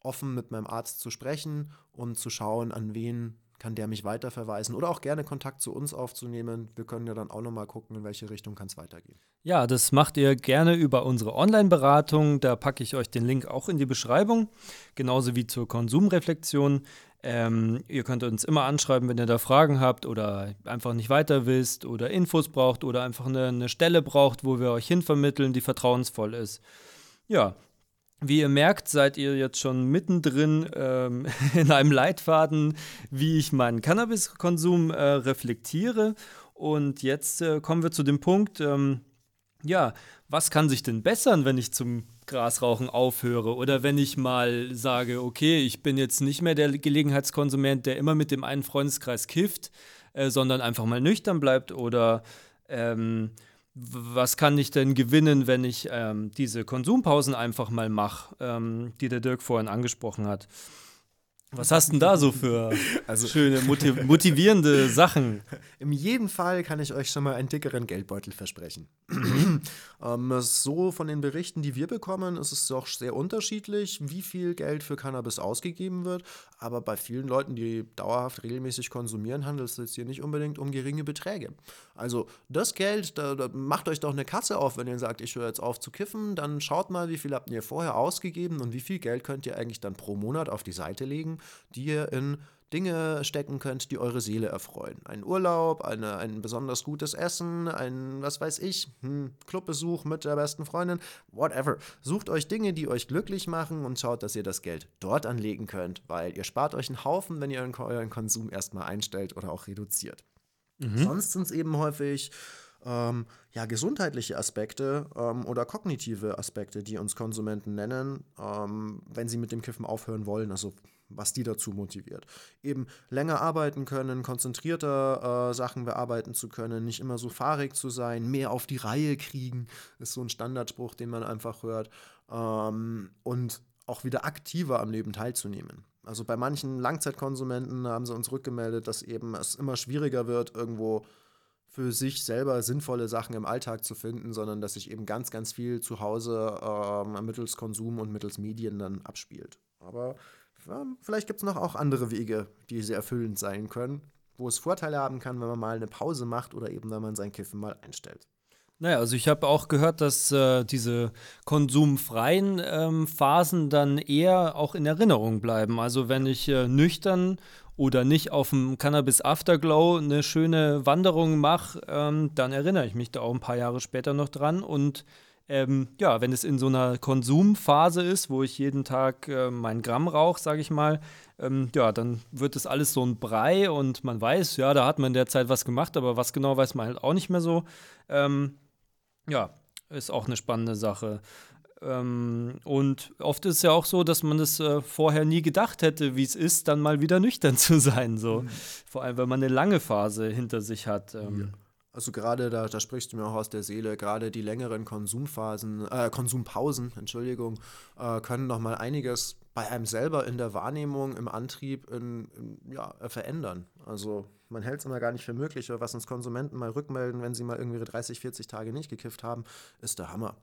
offen mit meinem Arzt zu sprechen und zu schauen, an wen kann der mich weiterverweisen oder auch gerne Kontakt zu uns aufzunehmen. Wir können ja dann auch nochmal gucken, in welche Richtung kann es weitergehen. Ja, das macht ihr gerne über unsere Online-Beratung. Da packe ich euch den Link auch in die Beschreibung, genauso wie zur Konsumreflexion. Ähm, ihr könnt uns immer anschreiben, wenn ihr da Fragen habt oder einfach nicht weiter wisst oder Infos braucht oder einfach eine, eine Stelle braucht, wo wir euch hinvermitteln, die vertrauensvoll ist. Ja, wie ihr merkt, seid ihr jetzt schon mittendrin ähm, in einem Leitfaden, wie ich meinen Cannabiskonsum äh, reflektiere. Und jetzt äh, kommen wir zu dem Punkt, ähm, ja, was kann sich denn bessern, wenn ich zum Grasrauchen aufhöre oder wenn ich mal sage, okay, ich bin jetzt nicht mehr der Gelegenheitskonsument, der immer mit dem einen Freundeskreis kifft, äh, sondern einfach mal nüchtern bleibt oder ähm, was kann ich denn gewinnen, wenn ich ähm, diese Konsumpausen einfach mal mache, ähm, die der Dirk vorhin angesprochen hat. Was hast du denn da so für also, schöne, motiv motivierende Sachen? In jedem Fall kann ich euch schon mal einen dickeren Geldbeutel versprechen. ähm, so von den Berichten, die wir bekommen, ist es doch sehr unterschiedlich, wie viel Geld für Cannabis ausgegeben wird. Aber bei vielen Leuten, die dauerhaft regelmäßig konsumieren, handelt es jetzt hier nicht unbedingt um geringe Beträge. Also das Geld, da, da macht euch doch eine Kasse auf, wenn ihr sagt, ich höre jetzt auf zu kiffen. Dann schaut mal, wie viel habt ihr vorher ausgegeben und wie viel Geld könnt ihr eigentlich dann pro Monat auf die Seite legen die ihr in Dinge stecken könnt, die eure Seele erfreuen. Ein Urlaub, eine, ein besonders gutes Essen, ein, was weiß ich, hm, Clubbesuch mit der besten Freundin, whatever. Sucht euch Dinge, die euch glücklich machen und schaut, dass ihr das Geld dort anlegen könnt, weil ihr spart euch einen Haufen, wenn ihr euren Konsum erstmal einstellt oder auch reduziert. Mhm. Sonst sind es eben häufig ähm, ja, gesundheitliche Aspekte ähm, oder kognitive Aspekte, die uns Konsumenten nennen, ähm, wenn sie mit dem Kiffen aufhören wollen. Also was die dazu motiviert. Eben länger arbeiten können, konzentrierter äh, Sachen bearbeiten zu können, nicht immer so fahrig zu sein, mehr auf die Reihe kriegen, ist so ein Standardspruch, den man einfach hört. Ähm, und auch wieder aktiver am Leben teilzunehmen. Also bei manchen Langzeitkonsumenten haben sie uns rückgemeldet, dass eben es immer schwieriger wird, irgendwo für sich selber sinnvolle Sachen im Alltag zu finden, sondern dass sich eben ganz, ganz viel zu Hause äh, mittels Konsum und mittels Medien dann abspielt. Aber vielleicht gibt es noch auch andere Wege, die sehr erfüllend sein können, wo es Vorteile haben kann, wenn man mal eine Pause macht oder eben, wenn man sein Kiffen mal einstellt. Naja, also ich habe auch gehört, dass äh, diese konsumfreien ähm, Phasen dann eher auch in Erinnerung bleiben. Also wenn ich äh, nüchtern oder nicht auf dem Cannabis Afterglow eine schöne Wanderung mache, ähm, dann erinnere ich mich da auch ein paar Jahre später noch dran und ähm, ja, wenn es in so einer Konsumphase ist, wo ich jeden Tag äh, mein Gramm rauche, sage ich mal, ähm, ja, dann wird das alles so ein Brei und man weiß, ja, da hat man derzeit was gemacht, aber was genau weiß man halt auch nicht mehr so. Ähm, ja, ist auch eine spannende Sache. Ähm, und oft ist es ja auch so, dass man es äh, vorher nie gedacht hätte, wie es ist, dann mal wieder nüchtern zu sein. So. Mhm. Vor allem, wenn man eine lange Phase hinter sich hat. Ähm. Ja. Also gerade, da, da sprichst du mir auch aus der Seele, gerade die längeren Konsumphasen, äh, Konsumpausen, Entschuldigung, äh, können nochmal einiges bei einem selber in der Wahrnehmung, im Antrieb in, in, ja, verändern. Also man hält es immer gar nicht für möglich, aber was uns Konsumenten mal rückmelden, wenn sie mal irgendwie 30, 40 Tage nicht gekifft haben, ist der Hammer.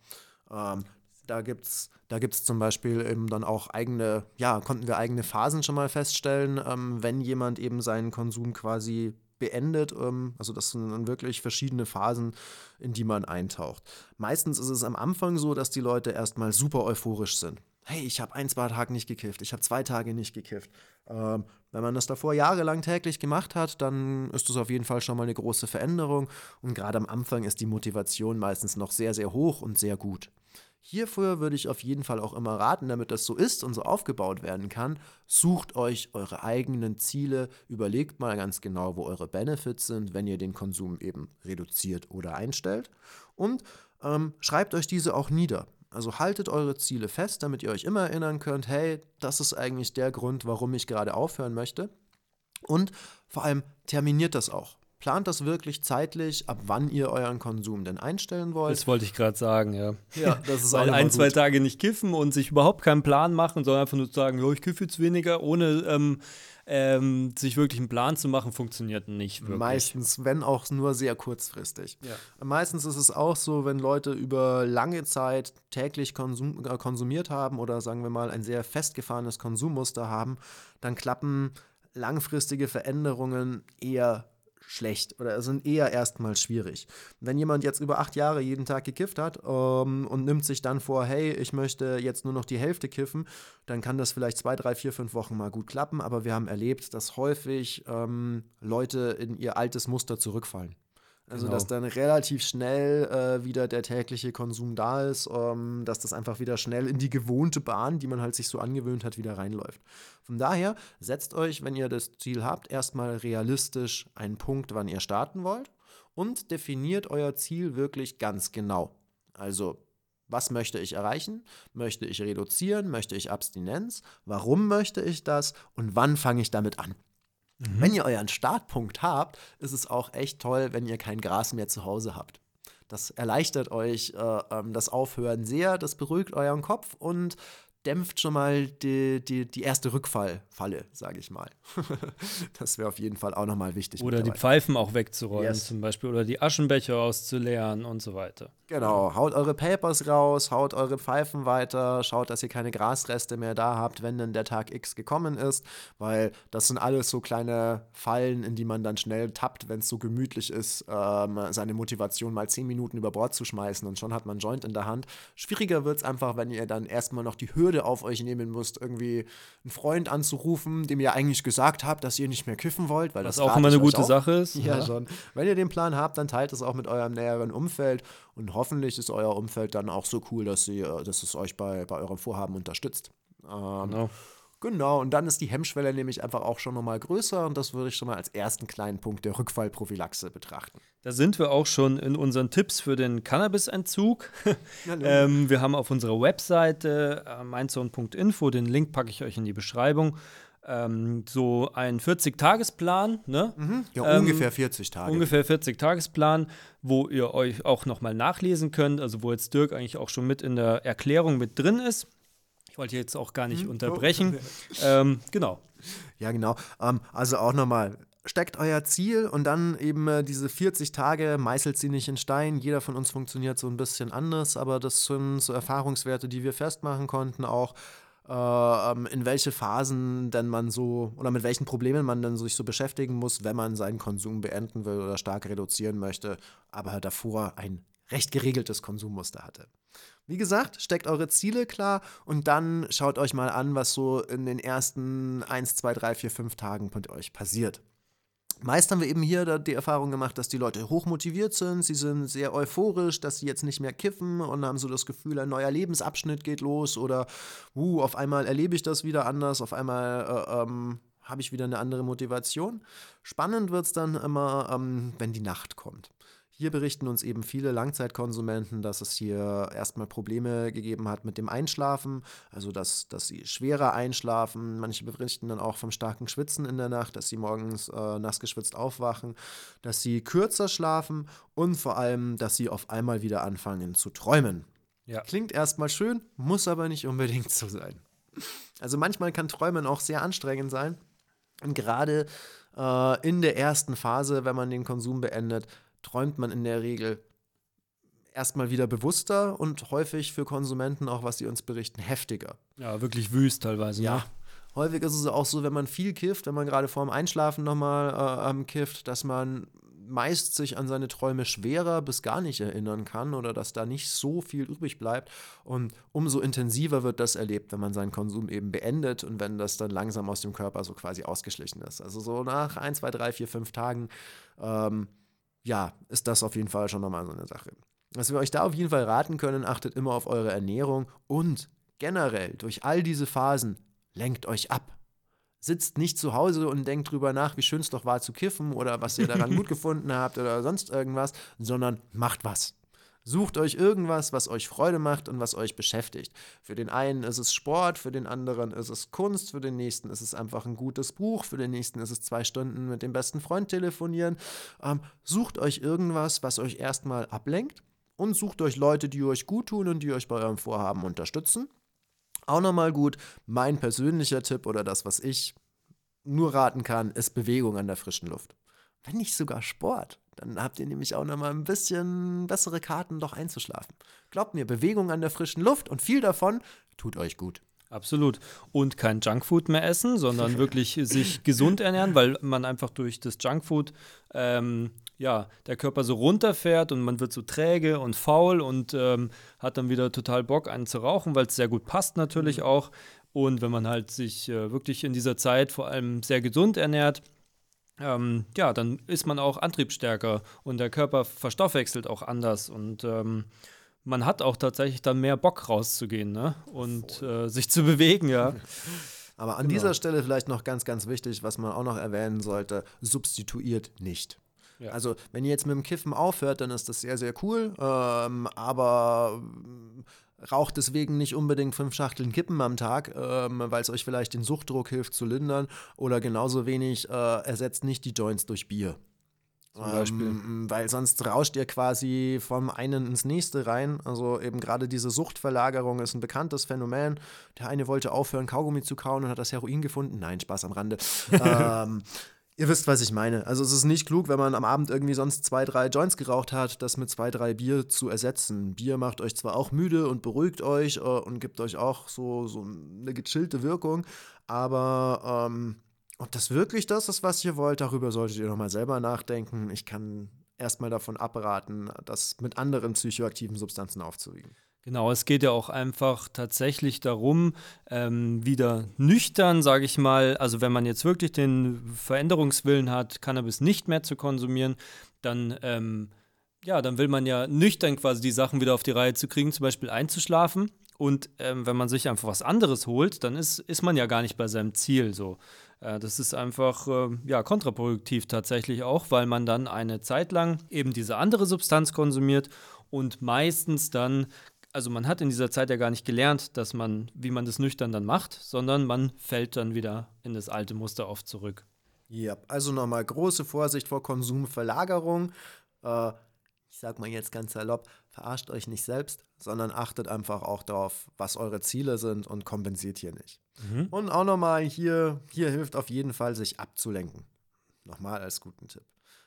Ähm, da gibt es da gibt's zum Beispiel eben dann auch eigene, ja, konnten wir eigene Phasen schon mal feststellen, ähm, wenn jemand eben seinen Konsum quasi beendet. Ähm, also das sind dann wirklich verschiedene Phasen, in die man eintaucht. Meistens ist es am Anfang so, dass die Leute erstmal super euphorisch sind. Hey, ich habe ein, zwei Tage nicht gekifft, ich habe zwei Tage nicht gekifft. Ähm, wenn man das davor jahrelang täglich gemacht hat, dann ist das auf jeden Fall schon mal eine große Veränderung. Und gerade am Anfang ist die Motivation meistens noch sehr, sehr hoch und sehr gut. Hierfür würde ich auf jeden Fall auch immer raten, damit das so ist und so aufgebaut werden kann, sucht euch eure eigenen Ziele, überlegt mal ganz genau, wo eure Benefits sind, wenn ihr den Konsum eben reduziert oder einstellt und ähm, schreibt euch diese auch nieder. Also haltet eure Ziele fest, damit ihr euch immer erinnern könnt, hey, das ist eigentlich der Grund, warum ich gerade aufhören möchte. Und vor allem terminiert das auch. Plant das wirklich zeitlich, ab wann ihr euren Konsum denn einstellen wollt. Das wollte ich gerade sagen, ja. Ja, das ist Weil ein, zwei Tage nicht kiffen und sich überhaupt keinen Plan machen, sondern einfach nur sagen, jo, ich kiffe jetzt weniger, ohne ähm, ähm, sich wirklich einen Plan zu machen, funktioniert nicht wirklich. Meistens, wenn auch nur sehr kurzfristig. Ja. Meistens ist es auch so, wenn Leute über lange Zeit täglich konsum äh, konsumiert haben oder sagen wir mal ein sehr festgefahrenes Konsummuster haben, dann klappen langfristige Veränderungen eher schlecht oder sind eher erstmal schwierig. Wenn jemand jetzt über acht Jahre jeden Tag gekifft hat ähm, und nimmt sich dann vor, hey, ich möchte jetzt nur noch die Hälfte kiffen, dann kann das vielleicht zwei, drei, vier, fünf Wochen mal gut klappen, aber wir haben erlebt, dass häufig ähm, Leute in ihr altes Muster zurückfallen. Also, genau. dass dann relativ schnell äh, wieder der tägliche Konsum da ist, ähm, dass das einfach wieder schnell in die gewohnte Bahn, die man halt sich so angewöhnt hat, wieder reinläuft. Von daher setzt euch, wenn ihr das Ziel habt, erstmal realistisch einen Punkt, wann ihr starten wollt und definiert euer Ziel wirklich ganz genau. Also, was möchte ich erreichen? Möchte ich reduzieren? Möchte ich Abstinenz? Warum möchte ich das? Und wann fange ich damit an? Mhm. Wenn ihr euren Startpunkt habt, ist es auch echt toll, wenn ihr kein Gras mehr zu Hause habt. Das erleichtert euch äh, ähm, das Aufhören sehr, das beruhigt euren Kopf und dämpft schon mal die, die, die erste Rückfallfalle, sage ich mal. das wäre auf jeden Fall auch nochmal wichtig. Oder die Pfeifen auch wegzuräumen yes. zum Beispiel oder die Aschenbecher auszuleeren und so weiter. Genau, haut eure Papers raus, haut eure Pfeifen weiter, schaut, dass ihr keine Grasreste mehr da habt, wenn denn der Tag X gekommen ist, weil das sind alles so kleine Fallen, in die man dann schnell tappt, wenn es so gemütlich ist, ähm, seine Motivation mal zehn Minuten über Bord zu schmeißen und schon hat man Joint in der Hand. Schwieriger wird es einfach, wenn ihr dann erstmal noch die Hürde auf euch nehmen müsst, irgendwie einen Freund anzurufen, dem ihr eigentlich gesagt habt, dass ihr nicht mehr kiffen wollt, weil Was das auch immer eine gute auch. Sache ist. Ja, ja, schon. Wenn ihr den Plan habt, dann teilt es auch mit eurem näheren Umfeld und hoffentlich ist euer Umfeld dann auch so cool, dass, sie, äh, dass es euch bei, bei eurem Vorhaben unterstützt. Ähm, genau. Genau, und dann ist die Hemmschwelle nämlich einfach auch schon nochmal größer und das würde ich schon mal als ersten kleinen Punkt der Rückfallprophylaxe betrachten. Da sind wir auch schon in unseren Tipps für den Cannabisentzug. ähm, wir haben auf unserer Webseite äh, meinzone.info, den Link packe ich euch in die Beschreibung, ähm, so ein 40-Tagesplan. Ne? Mhm. Ja, ähm, ungefähr 40 Tage. Ungefähr 40-Tagesplan, wo ihr euch auch nochmal nachlesen könnt, also wo jetzt Dirk eigentlich auch schon mit in der Erklärung mit drin ist. Ich wollte jetzt auch gar nicht hm, unterbrechen. Oh. Ähm, genau. Ja, genau. Ähm, also auch nochmal, steckt euer Ziel und dann eben äh, diese 40 Tage meißelt sie nicht in Stein. Jeder von uns funktioniert so ein bisschen anders, aber das sind so Erfahrungswerte, die wir festmachen konnten, auch äh, ähm, in welche Phasen denn man so oder mit welchen Problemen man dann sich so beschäftigen muss, wenn man seinen Konsum beenden will oder stark reduzieren möchte, aber davor ein recht geregeltes Konsummuster hatte. Wie gesagt, steckt eure Ziele klar und dann schaut euch mal an, was so in den ersten 1, 2, 3, 4, 5 Tagen mit euch passiert. Meist haben wir eben hier die Erfahrung gemacht, dass die Leute hochmotiviert sind, sie sind sehr euphorisch, dass sie jetzt nicht mehr kiffen und haben so das Gefühl, ein neuer Lebensabschnitt geht los oder uh, auf einmal erlebe ich das wieder anders, auf einmal äh, ähm, habe ich wieder eine andere Motivation. Spannend wird es dann immer, ähm, wenn die Nacht kommt. Hier berichten uns eben viele Langzeitkonsumenten, dass es hier erstmal Probleme gegeben hat mit dem Einschlafen, also dass, dass sie schwerer einschlafen. Manche berichten dann auch vom starken Schwitzen in der Nacht, dass sie morgens äh, nass geschwitzt aufwachen, dass sie kürzer schlafen und vor allem, dass sie auf einmal wieder anfangen zu träumen. Ja. Klingt erstmal schön, muss aber nicht unbedingt so sein. Also manchmal kann Träumen auch sehr anstrengend sein. Und gerade äh, in der ersten Phase, wenn man den Konsum beendet, träumt man in der Regel erstmal wieder bewusster und häufig für Konsumenten auch, was sie uns berichten, heftiger. Ja, wirklich wüst teilweise. Ja. Ne? Häufig ist es auch so, wenn man viel kifft, wenn man gerade vorm Einschlafen nochmal äh, kifft, dass man meist sich an seine Träume schwerer bis gar nicht erinnern kann oder dass da nicht so viel übrig bleibt. Und umso intensiver wird das erlebt, wenn man seinen Konsum eben beendet und wenn das dann langsam aus dem Körper so quasi ausgeschlichen ist. Also so nach ein, zwei, drei, vier, fünf Tagen ähm, ja, ist das auf jeden Fall schon nochmal so eine Sache. Was wir euch da auf jeden Fall raten können, achtet immer auf eure Ernährung und generell durch all diese Phasen lenkt euch ab. Sitzt nicht zu Hause und denkt drüber nach, wie schön es doch war zu kiffen oder was ihr daran gut gefunden habt oder sonst irgendwas, sondern macht was. Sucht euch irgendwas, was euch Freude macht und was euch beschäftigt. Für den einen ist es Sport, für den anderen ist es Kunst, für den nächsten ist es einfach ein gutes Buch, für den nächsten ist es zwei Stunden mit dem besten Freund telefonieren. Ähm, sucht euch irgendwas, was euch erstmal ablenkt und sucht euch Leute, die euch gut tun und die euch bei eurem Vorhaben unterstützen. Auch nochmal gut, mein persönlicher Tipp oder das, was ich nur raten kann, ist Bewegung an der frischen Luft. Wenn nicht sogar Sport. Dann habt ihr nämlich auch noch mal ein bisschen bessere Karten, doch einzuschlafen. Glaubt mir, Bewegung an der frischen Luft und viel davon tut euch gut. Absolut. Und kein Junkfood mehr essen, sondern wirklich sich gesund ernähren, weil man einfach durch das Junkfood ähm, ja, der Körper so runterfährt und man wird so träge und faul und ähm, hat dann wieder total Bock, einen zu rauchen, weil es sehr gut passt natürlich mhm. auch. Und wenn man halt sich äh, wirklich in dieser Zeit vor allem sehr gesund ernährt, ähm, ja, dann ist man auch antriebsstärker und der Körper verstoffwechselt auch anders und ähm, man hat auch tatsächlich dann mehr Bock rauszugehen ne? und äh, sich zu bewegen, ja. Aber an genau. dieser Stelle vielleicht noch ganz, ganz wichtig, was man auch noch erwähnen sollte, substituiert nicht. Ja. Also, wenn ihr jetzt mit dem Kiffen aufhört, dann ist das sehr, sehr cool. Ähm, aber raucht deswegen nicht unbedingt fünf Schachteln Kippen am Tag, ähm, weil es euch vielleicht den Suchtdruck hilft zu lindern oder genauso wenig äh, ersetzt nicht die Joints durch Bier. Zum Beispiel. Ähm, weil sonst rauscht ihr quasi vom einen ins nächste rein. Also eben gerade diese Suchtverlagerung ist ein bekanntes Phänomen. Der eine wollte aufhören, Kaugummi zu kauen und hat das Heroin gefunden. Nein, Spaß am Rande. ähm, Ihr wisst, was ich meine. Also es ist nicht klug, wenn man am Abend irgendwie sonst zwei, drei Joints geraucht hat, das mit zwei, drei Bier zu ersetzen. Bier macht euch zwar auch müde und beruhigt euch äh, und gibt euch auch so, so eine gechillte Wirkung, aber ähm, ob das wirklich das ist, was ihr wollt, darüber solltet ihr nochmal selber nachdenken. Ich kann erstmal davon abraten, das mit anderen psychoaktiven Substanzen aufzuwiegen. Genau, es geht ja auch einfach tatsächlich darum, ähm, wieder nüchtern, sage ich mal, also wenn man jetzt wirklich den Veränderungswillen hat, Cannabis nicht mehr zu konsumieren, dann, ähm, ja, dann will man ja nüchtern quasi die Sachen wieder auf die Reihe zu kriegen, zum Beispiel einzuschlafen. Und ähm, wenn man sich einfach was anderes holt, dann ist, ist man ja gar nicht bei seinem Ziel so. Äh, das ist einfach äh, ja, kontraproduktiv tatsächlich auch, weil man dann eine Zeit lang eben diese andere Substanz konsumiert und meistens dann also man hat in dieser Zeit ja gar nicht gelernt, dass man, wie man das nüchtern dann macht, sondern man fällt dann wieder in das alte Muster oft zurück. Ja, also nochmal große Vorsicht vor Konsumverlagerung. Äh, ich sag mal jetzt ganz salopp, verarscht euch nicht selbst, sondern achtet einfach auch darauf, was eure Ziele sind und kompensiert hier nicht. Mhm. Und auch nochmal hier, hier hilft auf jeden Fall, sich abzulenken. Nochmal als guten Tipp.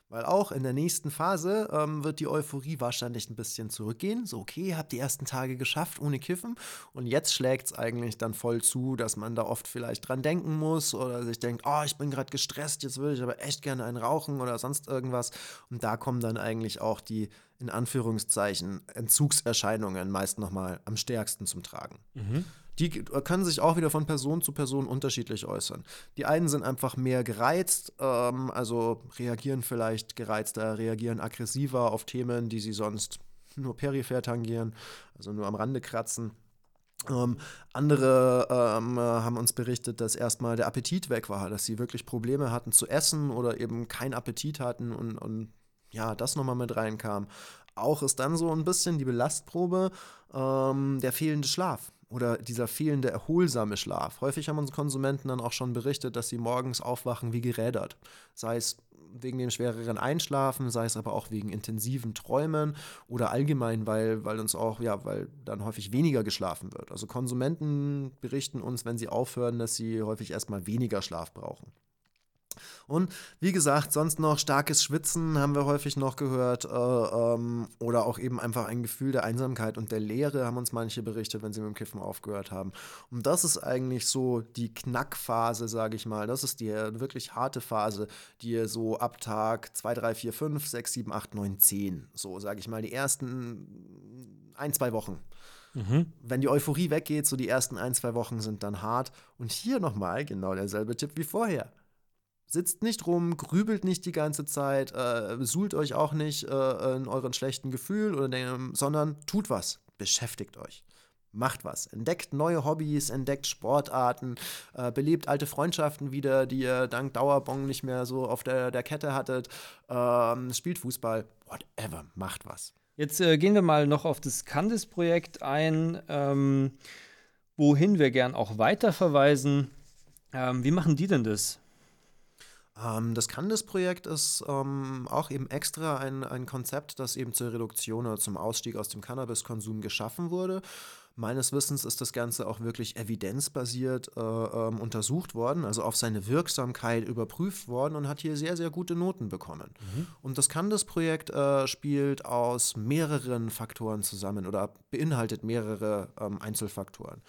Weil auch in der nächsten Phase ähm, wird die Euphorie wahrscheinlich ein bisschen zurückgehen. So, okay, habt die ersten Tage geschafft ohne Kiffen. Und jetzt schlägt es eigentlich dann voll zu, dass man da oft vielleicht dran denken muss oder sich denkt, oh, ich bin gerade gestresst, jetzt würde ich aber echt gerne einen rauchen oder sonst irgendwas. Und da kommen dann eigentlich auch die, in Anführungszeichen, Entzugserscheinungen meist nochmal am stärksten zum Tragen. Mhm. Die können sich auch wieder von Person zu Person unterschiedlich äußern. Die einen sind einfach mehr gereizt, ähm, also reagieren vielleicht gereizter, reagieren aggressiver auf Themen, die sie sonst nur peripher tangieren, also nur am Rande kratzen. Ähm, andere ähm, haben uns berichtet, dass erstmal der Appetit weg war, dass sie wirklich Probleme hatten zu essen oder eben keinen Appetit hatten und, und ja, das nochmal mit reinkam. Auch ist dann so ein bisschen die Belastprobe ähm, der fehlende Schlaf oder dieser fehlende erholsame Schlaf. Häufig haben uns Konsumenten dann auch schon berichtet, dass sie morgens aufwachen wie gerädert. Sei es wegen dem schwereren Einschlafen, sei es aber auch wegen intensiven Träumen oder allgemein, weil, weil uns auch, ja, weil dann häufig weniger geschlafen wird. Also Konsumenten berichten uns, wenn sie aufhören, dass sie häufig erstmal weniger Schlaf brauchen. Und wie gesagt, sonst noch starkes Schwitzen haben wir häufig noch gehört. Äh, ähm, oder auch eben einfach ein Gefühl der Einsamkeit und der Leere haben uns manche berichtet, wenn sie mit dem Kiffen aufgehört haben. Und das ist eigentlich so die Knackphase, sage ich mal. Das ist die wirklich harte Phase, die ihr so ab Tag 2, 3, 4, 5, 6, 7, 8, 9, 10, so sage ich mal, die ersten ein, zwei Wochen. Mhm. Wenn die Euphorie weggeht, so die ersten ein, zwei Wochen sind dann hart. Und hier nochmal genau derselbe Tipp wie vorher. Sitzt nicht rum, grübelt nicht die ganze Zeit, äh, suhlt euch auch nicht äh, in euren schlechten Gefühlen, oder dem, sondern tut was, beschäftigt euch. Macht was, entdeckt neue Hobbys, entdeckt Sportarten, äh, belebt alte Freundschaften wieder, die ihr dank Dauerbong nicht mehr so auf der, der Kette hattet, ähm, spielt Fußball, whatever, macht was. Jetzt äh, gehen wir mal noch auf das Candice-Projekt ein, ähm, wohin wir gern auch weiterverweisen. Ähm, wie machen die denn das? Ähm, das Candice-Projekt ist ähm, auch eben extra ein, ein Konzept, das eben zur Reduktion oder zum Ausstieg aus dem Cannabiskonsum geschaffen wurde. Meines Wissens ist das Ganze auch wirklich evidenzbasiert äh, ähm, untersucht worden, also auf seine Wirksamkeit überprüft worden und hat hier sehr, sehr gute Noten bekommen. Mhm. Und das Candice-Projekt äh, spielt aus mehreren Faktoren zusammen oder beinhaltet mehrere ähm, Einzelfaktoren.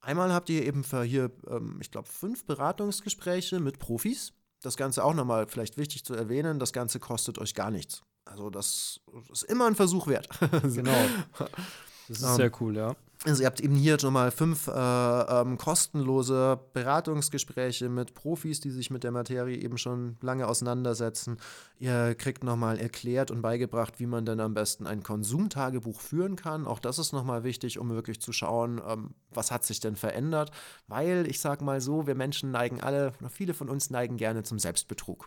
Einmal habt ihr eben für hier, ähm, ich glaube, fünf Beratungsgespräche mit Profis das Ganze auch nochmal vielleicht wichtig zu erwähnen, das Ganze kostet euch gar nichts. Also das ist immer ein Versuch wert. genau. Das ist um, sehr cool, ja. Also ihr habt eben hier schon mal fünf äh, ähm, kostenlose Beratungsgespräche mit Profis, die sich mit der Materie eben schon lange auseinandersetzen. Ihr kriegt nochmal erklärt und beigebracht, wie man denn am besten ein Konsumtagebuch führen kann. Auch das ist nochmal wichtig, um wirklich zu schauen, ähm, was hat sich denn verändert. Weil ich sage mal so, wir Menschen neigen alle, viele von uns neigen gerne zum Selbstbetrug.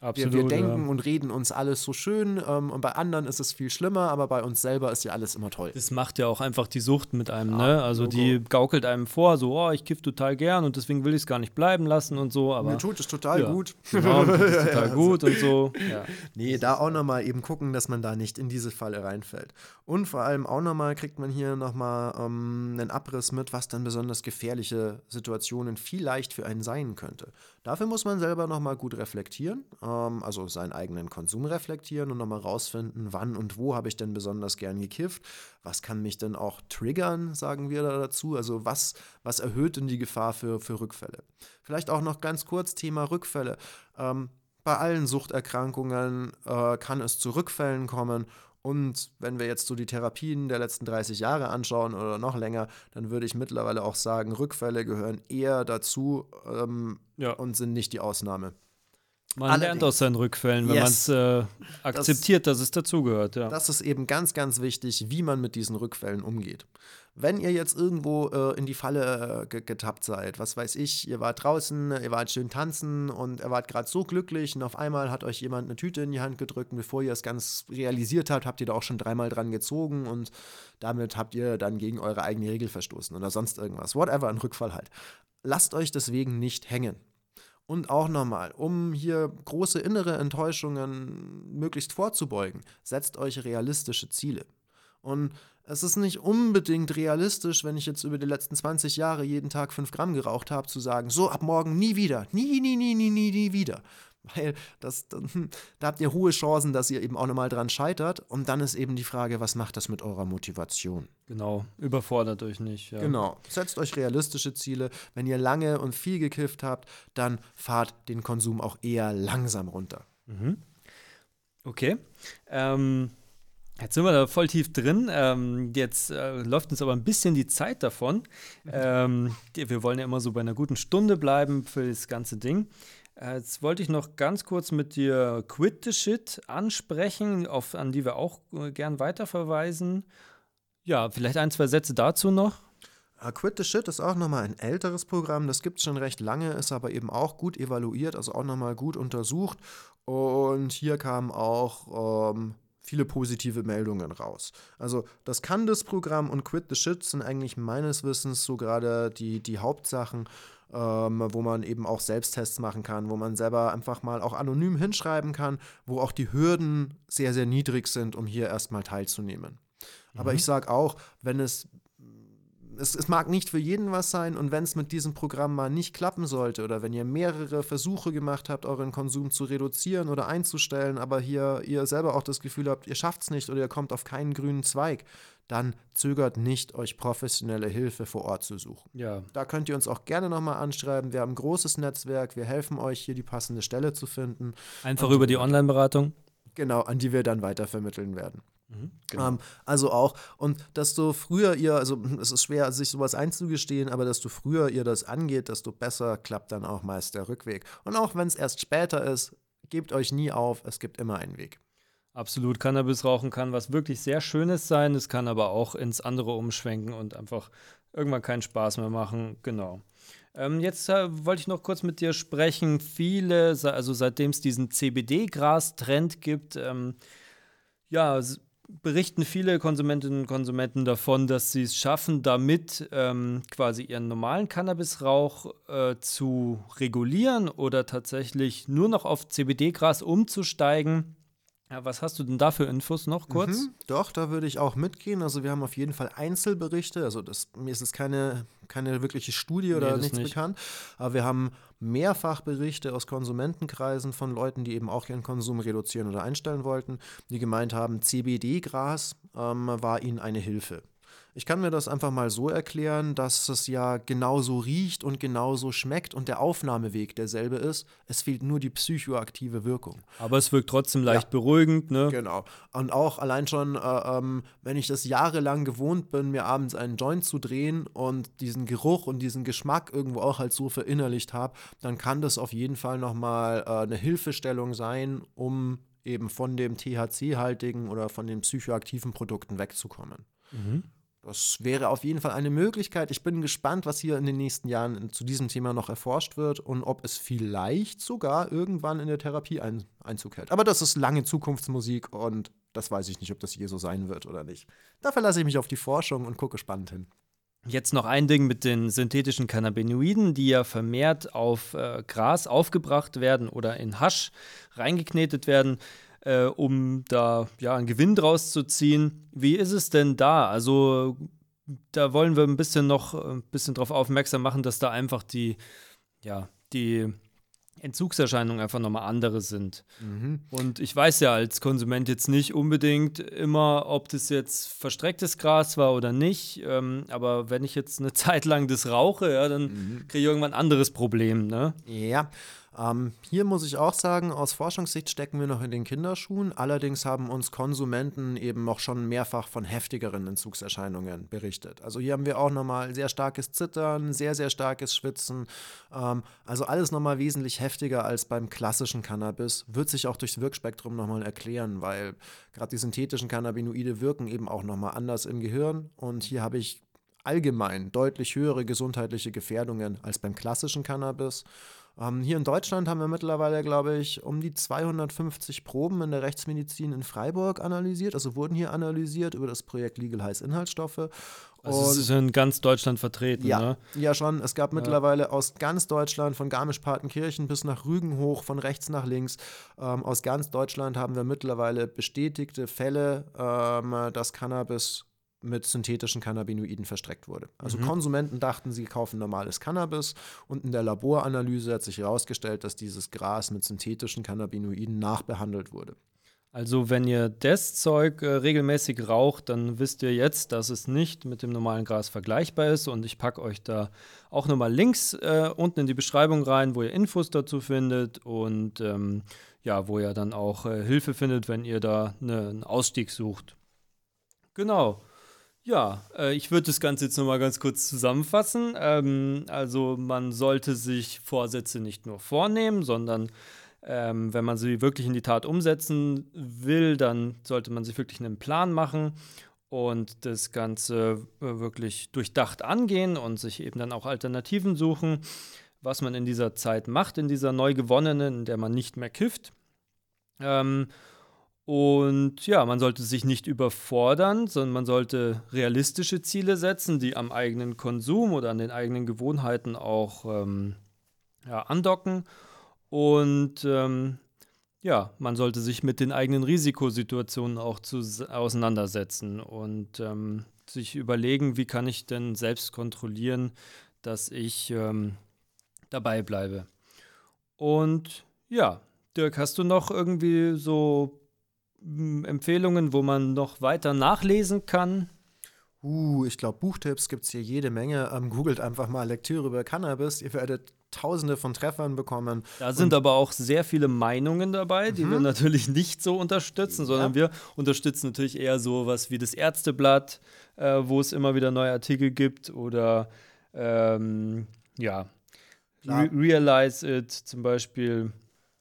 Absolut, wir, wir denken ja. und reden uns alles so schön ähm, und bei anderen ist es viel schlimmer, aber bei uns selber ist ja alles immer toll. Das macht ja auch einfach die Sucht mit einem, ja, ne? Also Logo. die gaukelt einem vor, so, oh, ich kiff total gern und deswegen will ich es gar nicht bleiben lassen und so. Aber, mir tut es total ja. gut. Genau, mir tut es total gut und so. Ja. Nee, da auch nochmal eben gucken, dass man da nicht in diese Falle reinfällt. Und vor allem auch nochmal kriegt man hier nochmal ähm, einen Abriss mit, was dann besonders gefährliche Situationen vielleicht für einen sein könnte. Dafür muss man selber nochmal gut reflektieren, ähm, also seinen eigenen Konsum reflektieren und nochmal rausfinden, wann und wo habe ich denn besonders gern gekifft, was kann mich denn auch triggern, sagen wir da dazu, also was, was erhöht denn die Gefahr für, für Rückfälle. Vielleicht auch noch ganz kurz Thema Rückfälle. Ähm, bei allen Suchterkrankungen äh, kann es zu Rückfällen kommen und wenn wir jetzt so die Therapien der letzten 30 Jahre anschauen oder noch länger, dann würde ich mittlerweile auch sagen, Rückfälle gehören eher dazu ähm, ja. und sind nicht die Ausnahme. Man Allerdings. lernt aus seinen Rückfällen, wenn yes. man es äh, akzeptiert, das, dass es dazugehört. Ja. Das ist eben ganz, ganz wichtig, wie man mit diesen Rückfällen umgeht. Wenn ihr jetzt irgendwo äh, in die Falle äh, getappt seid, was weiß ich, ihr wart draußen, ihr wart schön tanzen und ihr wart gerade so glücklich und auf einmal hat euch jemand eine Tüte in die Hand gedrückt und bevor ihr es ganz realisiert habt, habt ihr da auch schon dreimal dran gezogen und damit habt ihr dann gegen eure eigene Regel verstoßen oder sonst irgendwas. Whatever, ein Rückfall halt. Lasst euch deswegen nicht hängen. Und auch nochmal, um hier große innere Enttäuschungen möglichst vorzubeugen, setzt euch realistische Ziele. Und es ist nicht unbedingt realistisch, wenn ich jetzt über die letzten 20 Jahre jeden Tag 5 Gramm geraucht habe, zu sagen, so ab morgen nie wieder, nie, nie, nie, nie, nie, nie wieder. Weil das, da habt ihr hohe Chancen, dass ihr eben auch nochmal dran scheitert. Und dann ist eben die Frage, was macht das mit eurer Motivation? Genau, überfordert euch nicht. Ja. Genau, setzt euch realistische Ziele. Wenn ihr lange und viel gekifft habt, dann fahrt den Konsum auch eher langsam runter. Mhm. Okay. Ähm, Jetzt sind wir da voll tief drin. Ähm, jetzt äh, läuft uns aber ein bisschen die Zeit davon. Mhm. Ähm, wir wollen ja immer so bei einer guten Stunde bleiben für das ganze Ding. Äh, jetzt wollte ich noch ganz kurz mit dir Quit the Shit ansprechen, auf, an die wir auch äh, gern weiterverweisen. Ja, vielleicht ein, zwei Sätze dazu noch. Uh, Quit the Shit ist auch nochmal ein älteres Programm, das gibt es schon recht lange, ist aber eben auch gut evaluiert, also auch nochmal gut untersucht. Und hier kamen auch ähm, viele positive Meldungen raus. Also das kann das Programm und Quit the Shit sind eigentlich meines Wissens so gerade die, die Hauptsachen, ähm, wo man eben auch Selbsttests machen kann, wo man selber einfach mal auch anonym hinschreiben kann, wo auch die Hürden sehr, sehr niedrig sind, um hier erstmal teilzunehmen. Mhm. Aber ich sage auch, wenn es es, es, mag nicht für jeden was sein und wenn es mit diesem Programm mal nicht klappen sollte oder wenn ihr mehrere Versuche gemacht habt, euren Konsum zu reduzieren oder einzustellen, aber hier ihr selber auch das Gefühl habt, ihr schafft es nicht oder ihr kommt auf keinen grünen Zweig, dann zögert nicht, euch professionelle Hilfe vor Ort zu suchen. Ja. Da könnt ihr uns auch gerne nochmal anschreiben. Wir haben ein großes Netzwerk, wir helfen euch hier die passende Stelle zu finden. Einfach über die Online-Beratung? Genau, an die wir dann weitervermitteln werden. Mhm, genau. ähm, also auch, und desto früher ihr, also es ist schwer, sich sowas einzugestehen, aber desto früher ihr das angeht, desto besser klappt dann auch meist der Rückweg. Und auch wenn es erst später ist, gebt euch nie auf, es gibt immer einen Weg. Absolut, Cannabis rauchen kann was wirklich sehr Schönes sein, es kann aber auch ins andere umschwenken und einfach irgendwann keinen Spaß mehr machen. Genau. Ähm, jetzt äh, wollte ich noch kurz mit dir sprechen. Viele, also seitdem es diesen CBD-Gras-Trend gibt, ähm, ja, berichten viele Konsumentinnen und Konsumenten davon, dass sie es schaffen, damit ähm, quasi ihren normalen Cannabisrauch äh, zu regulieren oder tatsächlich nur noch auf CBD-Gras umzusteigen. Ja, was hast du denn da für Infos noch kurz? Mhm, doch, da würde ich auch mitgehen. Also wir haben auf jeden Fall Einzelberichte. Also das, mir ist es keine, keine wirkliche Studie oder nee, nichts nicht. bekannt. Aber wir haben mehrfach Berichte aus Konsumentenkreisen von Leuten, die eben auch ihren Konsum reduzieren oder einstellen wollten, die gemeint haben, CBD-Gras ähm, war ihnen eine Hilfe. Ich kann mir das einfach mal so erklären, dass es ja genauso riecht und genauso schmeckt und der Aufnahmeweg derselbe ist. Es fehlt nur die psychoaktive Wirkung. Aber es wirkt trotzdem leicht ja. beruhigend, ne? Genau. Und auch allein schon, äh, ähm, wenn ich das jahrelang gewohnt bin, mir abends einen Joint zu drehen und diesen Geruch und diesen Geschmack irgendwo auch halt so verinnerlicht habe, dann kann das auf jeden Fall nochmal äh, eine Hilfestellung sein, um eben von dem THC-haltigen oder von den psychoaktiven Produkten wegzukommen. Mhm. Das wäre auf jeden Fall eine Möglichkeit. Ich bin gespannt, was hier in den nächsten Jahren zu diesem Thema noch erforscht wird und ob es vielleicht sogar irgendwann in der Therapie ein, Einzug hält. Aber das ist lange Zukunftsmusik und das weiß ich nicht, ob das je so sein wird oder nicht. Da verlasse ich mich auf die Forschung und gucke spannend hin. Jetzt noch ein Ding mit den synthetischen Cannabinoiden, die ja vermehrt auf äh, Gras aufgebracht werden oder in Hasch reingeknetet werden äh, um da ja einen Gewinn draus zu ziehen. Wie ist es denn da? Also da wollen wir ein bisschen noch ein bisschen darauf aufmerksam machen, dass da einfach die, ja, die Entzugserscheinungen einfach nochmal andere sind. Mhm. Und ich weiß ja als Konsument jetzt nicht unbedingt immer, ob das jetzt verstrecktes Gras war oder nicht. Ähm, aber wenn ich jetzt eine Zeit lang das rauche, ja, dann mhm. kriege ich irgendwann ein anderes Problem. Ne? Ja, ähm, hier muss ich auch sagen, aus Forschungssicht stecken wir noch in den Kinderschuhen. Allerdings haben uns Konsumenten eben noch schon mehrfach von heftigeren Entzugserscheinungen berichtet. Also hier haben wir auch nochmal sehr starkes Zittern, sehr, sehr starkes Schwitzen. Ähm, also alles nochmal wesentlich heftiger als beim klassischen Cannabis. Wird sich auch durchs Wirkspektrum nochmal erklären, weil gerade die synthetischen Cannabinoide wirken eben auch nochmal anders im Gehirn. Und hier habe ich allgemein deutlich höhere gesundheitliche Gefährdungen als beim klassischen Cannabis. Ähm, hier in Deutschland haben wir mittlerweile, glaube ich, um die 250 Proben in der Rechtsmedizin in Freiburg analysiert, also wurden hier analysiert über das Projekt Legal Heiß Inhaltsstoffe. Also es ist in ganz Deutschland vertreten, ja, ne? Ja, schon. Es gab ja. mittlerweile aus ganz Deutschland, von Garmisch-Partenkirchen bis nach Rügen hoch, von rechts nach links, ähm, aus ganz Deutschland haben wir mittlerweile bestätigte Fälle, ähm, dass Cannabis mit synthetischen Cannabinoiden verstreckt wurde. Also mhm. Konsumenten dachten, sie kaufen normales Cannabis und in der Laboranalyse hat sich herausgestellt, dass dieses Gras mit synthetischen Cannabinoiden nachbehandelt wurde. Also wenn ihr das Zeug äh, regelmäßig raucht, dann wisst ihr jetzt, dass es nicht mit dem normalen Gras vergleichbar ist und ich packe euch da auch nochmal Links äh, unten in die Beschreibung rein, wo ihr Infos dazu findet und ähm, ja, wo ihr dann auch äh, Hilfe findet, wenn ihr da ne, einen Ausstieg sucht. Genau. Ja, äh, ich würde das Ganze jetzt nochmal ganz kurz zusammenfassen. Ähm, also man sollte sich Vorsätze nicht nur vornehmen, sondern ähm, wenn man sie wirklich in die Tat umsetzen will, dann sollte man sich wirklich einen Plan machen und das Ganze äh, wirklich durchdacht angehen und sich eben dann auch Alternativen suchen, was man in dieser Zeit macht, in dieser neu gewonnenen, in der man nicht mehr kifft. Ähm, und ja, man sollte sich nicht überfordern, sondern man sollte realistische Ziele setzen, die am eigenen Konsum oder an den eigenen Gewohnheiten auch ähm, ja, andocken. Und ähm, ja, man sollte sich mit den eigenen Risikosituationen auch zu, auseinandersetzen und ähm, sich überlegen, wie kann ich denn selbst kontrollieren, dass ich ähm, dabei bleibe. Und ja, Dirk, hast du noch irgendwie so Empfehlungen, wo man noch weiter nachlesen kann? Uh, ich glaube, Buchtipps gibt es hier jede Menge. Ähm, googelt einfach mal Lektüre über Cannabis. Ihr werdet tausende von Treffern bekommen. Da sind aber auch sehr viele Meinungen dabei, die mhm. wir natürlich nicht so unterstützen, sondern ja. wir unterstützen natürlich eher so was wie das Ärzteblatt, äh, wo es immer wieder neue Artikel gibt oder ähm, ja, Re Realize It zum Beispiel.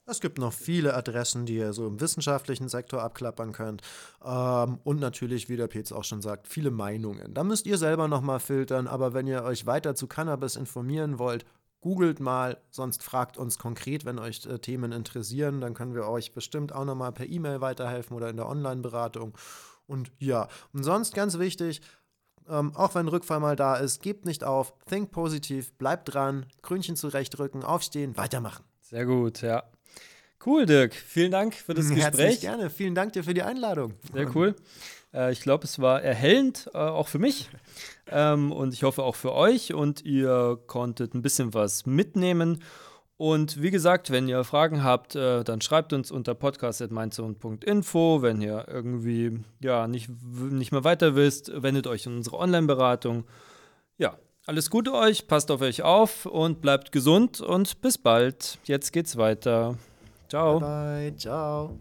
Es gibt noch viele Adressen, die ihr so im wissenschaftlichen Sektor abklappern könnt. Ähm, und natürlich, wie der Petz auch schon sagt, viele Meinungen. Da müsst ihr selber nochmal filtern, aber wenn ihr euch weiter zu Cannabis informieren wollt, googelt mal, sonst fragt uns konkret, wenn euch äh, Themen interessieren. Dann können wir euch bestimmt auch nochmal per E-Mail weiterhelfen oder in der Online-Beratung. Und ja, und sonst ganz wichtig, ähm, auch wenn Rückfall mal da ist, gebt nicht auf, think positiv, bleibt dran, Krönchen zurechtrücken, aufstehen, weitermachen. Sehr gut, ja. Cool, Dirk. Vielen Dank für das Herzlich Gespräch. gerne. Vielen Dank dir für die Einladung. Sehr cool. Äh, ich glaube, es war erhellend, äh, auch für mich. Ähm, und ich hoffe auch für euch. Und ihr konntet ein bisschen was mitnehmen. Und wie gesagt, wenn ihr Fragen habt, äh, dann schreibt uns unter podcast.meinzone.info. Wenn ihr irgendwie ja, nicht, nicht mehr weiter wisst, wendet euch in unsere Online-Beratung. Ja, alles Gute euch, passt auf euch auf und bleibt gesund und bis bald. Jetzt geht's weiter. Ciao. Bye, bye. ciao.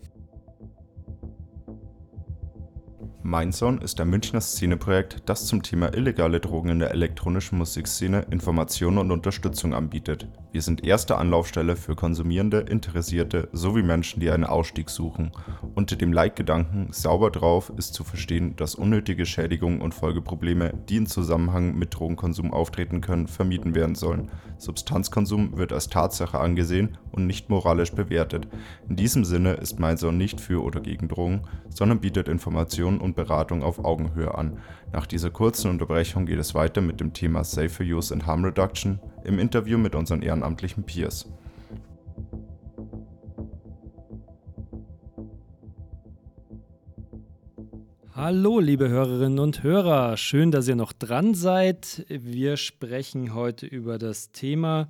Mindzone ist ein Münchner Szeneprojekt, das zum Thema illegale Drogen in der elektronischen Musikszene Informationen und Unterstützung anbietet. Wir sind erste Anlaufstelle für Konsumierende, Interessierte sowie Menschen, die einen Ausstieg suchen. Unter dem Leitgedanken Sauber drauf ist zu verstehen, dass unnötige Schädigungen und Folgeprobleme, die in Zusammenhang mit Drogenkonsum auftreten können, vermieden werden sollen. Substanzkonsum wird als Tatsache angesehen und nicht moralisch bewertet. In diesem Sinne ist Mindzone nicht für oder gegen Drogen, sondern bietet Informationen und Beratung auf Augenhöhe an. Nach dieser kurzen Unterbrechung geht es weiter mit dem Thema Safer Use and Harm Reduction im Interview mit unseren ehrenamtlichen Peers. Hallo, liebe Hörerinnen und Hörer, schön, dass ihr noch dran seid. Wir sprechen heute über das Thema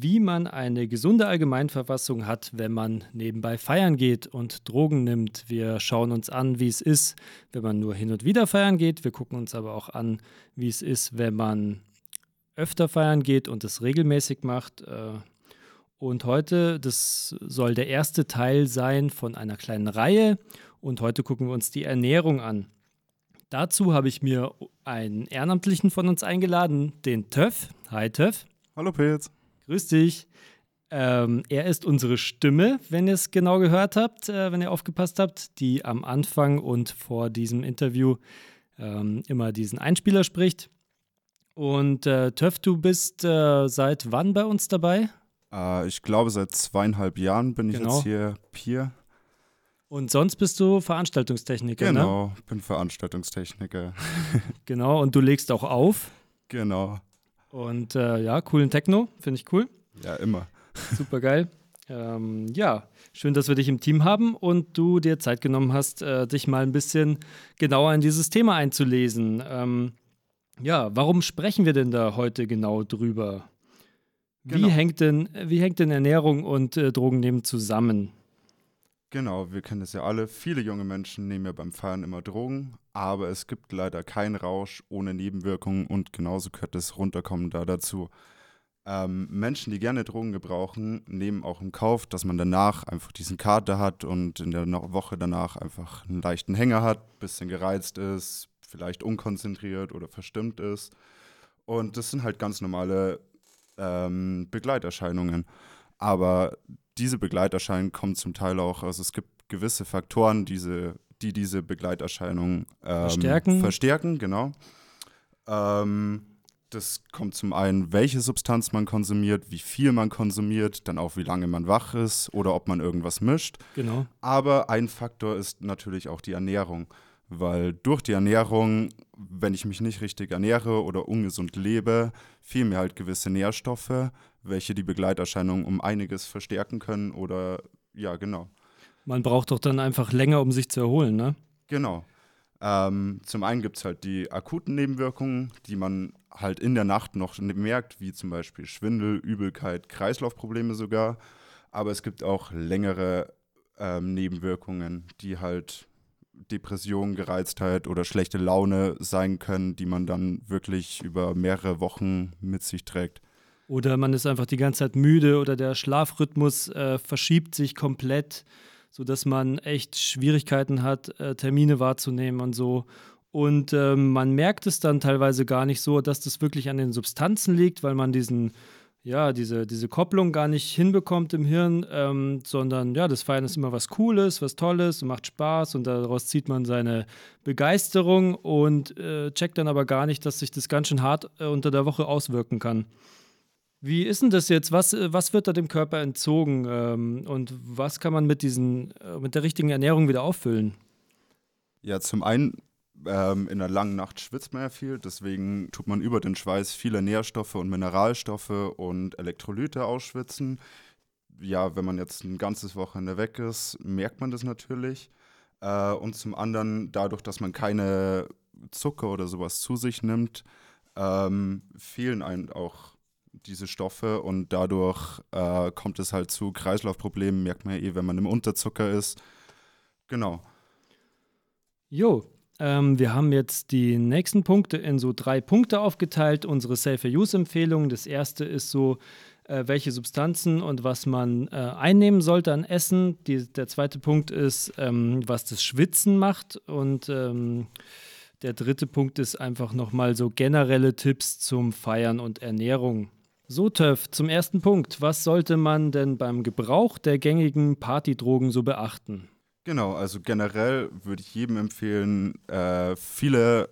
wie man eine gesunde Allgemeinverfassung hat, wenn man nebenbei feiern geht und Drogen nimmt. Wir schauen uns an, wie es ist, wenn man nur hin und wieder feiern geht. Wir gucken uns aber auch an, wie es ist, wenn man öfter feiern geht und es regelmäßig macht. Äh, und heute, das soll der erste Teil sein von einer kleinen Reihe. Und heute gucken wir uns die Ernährung an. Dazu habe ich mir einen Ehrenamtlichen von uns eingeladen, den Töff. Hi Töff. Hallo Pilz. Grüß dich. Ähm, er ist unsere Stimme, wenn ihr es genau gehört habt, äh, wenn ihr aufgepasst habt, die am Anfang und vor diesem Interview ähm, immer diesen Einspieler spricht. Und äh, Töff, du bist äh, seit wann bei uns dabei? Äh, ich glaube, seit zweieinhalb Jahren bin genau. ich jetzt hier Peer. Und sonst bist du Veranstaltungstechniker, ne? Genau, ne? bin Veranstaltungstechniker. genau, und du legst auch auf. Genau. Und äh, ja, coolen Techno, finde ich cool. Ja, immer. Super geil. Ähm, ja, schön, dass wir dich im Team haben und du dir Zeit genommen hast, äh, dich mal ein bisschen genauer in dieses Thema einzulesen. Ähm, ja, warum sprechen wir denn da heute genau drüber? Wie, genau. hängt, denn, wie hängt denn Ernährung und äh, Drogennehmen zusammen? Genau, wir kennen es ja alle. Viele junge Menschen nehmen ja beim Feiern immer Drogen, aber es gibt leider keinen Rausch ohne Nebenwirkungen und genauso gehört das Runterkommen da dazu. Ähm, Menschen, die gerne Drogen gebrauchen, nehmen auch in Kauf, dass man danach einfach diesen Kater hat und in der Woche danach einfach einen leichten Hänger hat, bisschen gereizt ist, vielleicht unkonzentriert oder verstimmt ist. Und das sind halt ganz normale ähm, Begleiterscheinungen. Aber diese Begleiterscheinungen kommen zum Teil auch, also es gibt gewisse Faktoren, diese die diese Begleiterscheinungen ähm, Verstärken. verstärken, genau. Ähm, das kommt zum einen, welche Substanz man konsumiert, wie viel man konsumiert, dann auch wie lange man wach ist oder ob man irgendwas mischt. Genau. Aber ein Faktor ist natürlich auch die Ernährung, weil durch die Ernährung, wenn ich mich nicht richtig ernähre oder ungesund lebe, fehlen mir halt gewisse Nährstoffe, welche die Begleiterscheinungen um einiges verstärken können oder ja, genau. Man braucht doch dann einfach länger, um sich zu erholen, ne? Genau. Ähm, zum einen gibt es halt die akuten Nebenwirkungen, die man halt in der Nacht noch merkt, wie zum Beispiel Schwindel, Übelkeit, Kreislaufprobleme sogar. Aber es gibt auch längere ähm, Nebenwirkungen, die halt Depression, Gereiztheit oder schlechte Laune sein können, die man dann wirklich über mehrere Wochen mit sich trägt. Oder man ist einfach die ganze Zeit müde oder der Schlafrhythmus äh, verschiebt sich komplett, sodass man echt Schwierigkeiten hat, äh, Termine wahrzunehmen und so. Und ähm, man merkt es dann teilweise gar nicht so, dass das wirklich an den Substanzen liegt, weil man diesen, ja, diese, diese Kopplung gar nicht hinbekommt im Hirn, ähm, sondern ja, das Feiern ist immer was Cooles, was Tolles und macht Spaß und daraus zieht man seine Begeisterung und äh, checkt dann aber gar nicht, dass sich das ganz schön hart äh, unter der Woche auswirken kann. Wie ist denn das jetzt? Was, äh, was wird da dem Körper entzogen ähm, und was kann man mit, diesen, äh, mit der richtigen Ernährung wieder auffüllen? Ja, zum einen ähm, in der langen Nacht schwitzt man ja viel, deswegen tut man über den Schweiß viele Nährstoffe und Mineralstoffe und Elektrolyte ausschwitzen. Ja, wenn man jetzt ein ganzes Wochenende weg ist, merkt man das natürlich. Äh, und zum anderen, dadurch, dass man keine Zucker oder sowas zu sich nimmt, ähm, fehlen einem auch diese Stoffe und dadurch äh, kommt es halt zu Kreislaufproblemen, merkt man ja eh, wenn man im Unterzucker ist. Genau. Jo, ähm, wir haben jetzt die nächsten Punkte in so drei Punkte aufgeteilt, unsere Safer-Use-Empfehlungen. Das erste ist so, äh, welche Substanzen und was man äh, einnehmen sollte an Essen. Die, der zweite Punkt ist, ähm, was das Schwitzen macht. Und ähm, der dritte Punkt ist einfach nochmal so generelle Tipps zum Feiern und Ernährung. So, Töff, zum ersten Punkt. Was sollte man denn beim Gebrauch der gängigen Partydrogen so beachten? Genau, also generell würde ich jedem empfehlen, äh, viele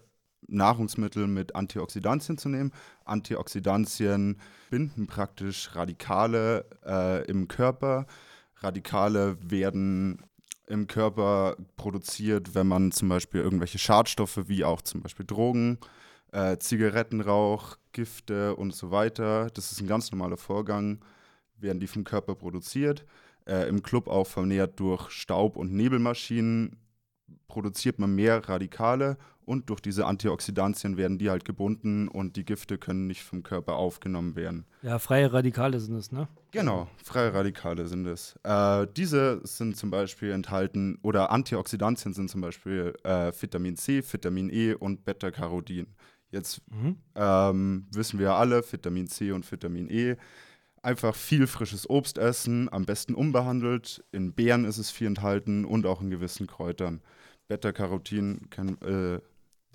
Nahrungsmittel mit Antioxidantien zu nehmen. Antioxidantien binden praktisch Radikale äh, im Körper. Radikale werden im Körper produziert, wenn man zum Beispiel irgendwelche Schadstoffe wie auch zum Beispiel Drogen, äh, Zigarettenrauch, Gifte und so weiter, das ist ein ganz normaler Vorgang, werden die vom Körper produziert äh, im Club auch vernährt durch Staub- und Nebelmaschinen produziert man mehr Radikale und durch diese Antioxidantien werden die halt gebunden und die Gifte können nicht vom Körper aufgenommen werden. Ja, freie Radikale sind es, ne? Genau, freie Radikale sind es. Äh, diese sind zum Beispiel enthalten, oder Antioxidantien sind zum Beispiel äh, Vitamin C, Vitamin E und Beta-Carotin. Jetzt mhm. ähm, wissen wir alle, Vitamin C und Vitamin E einfach viel frisches Obst essen, am besten unbehandelt. In Beeren ist es viel enthalten und auch in gewissen Kräutern. Beta-Carotin äh,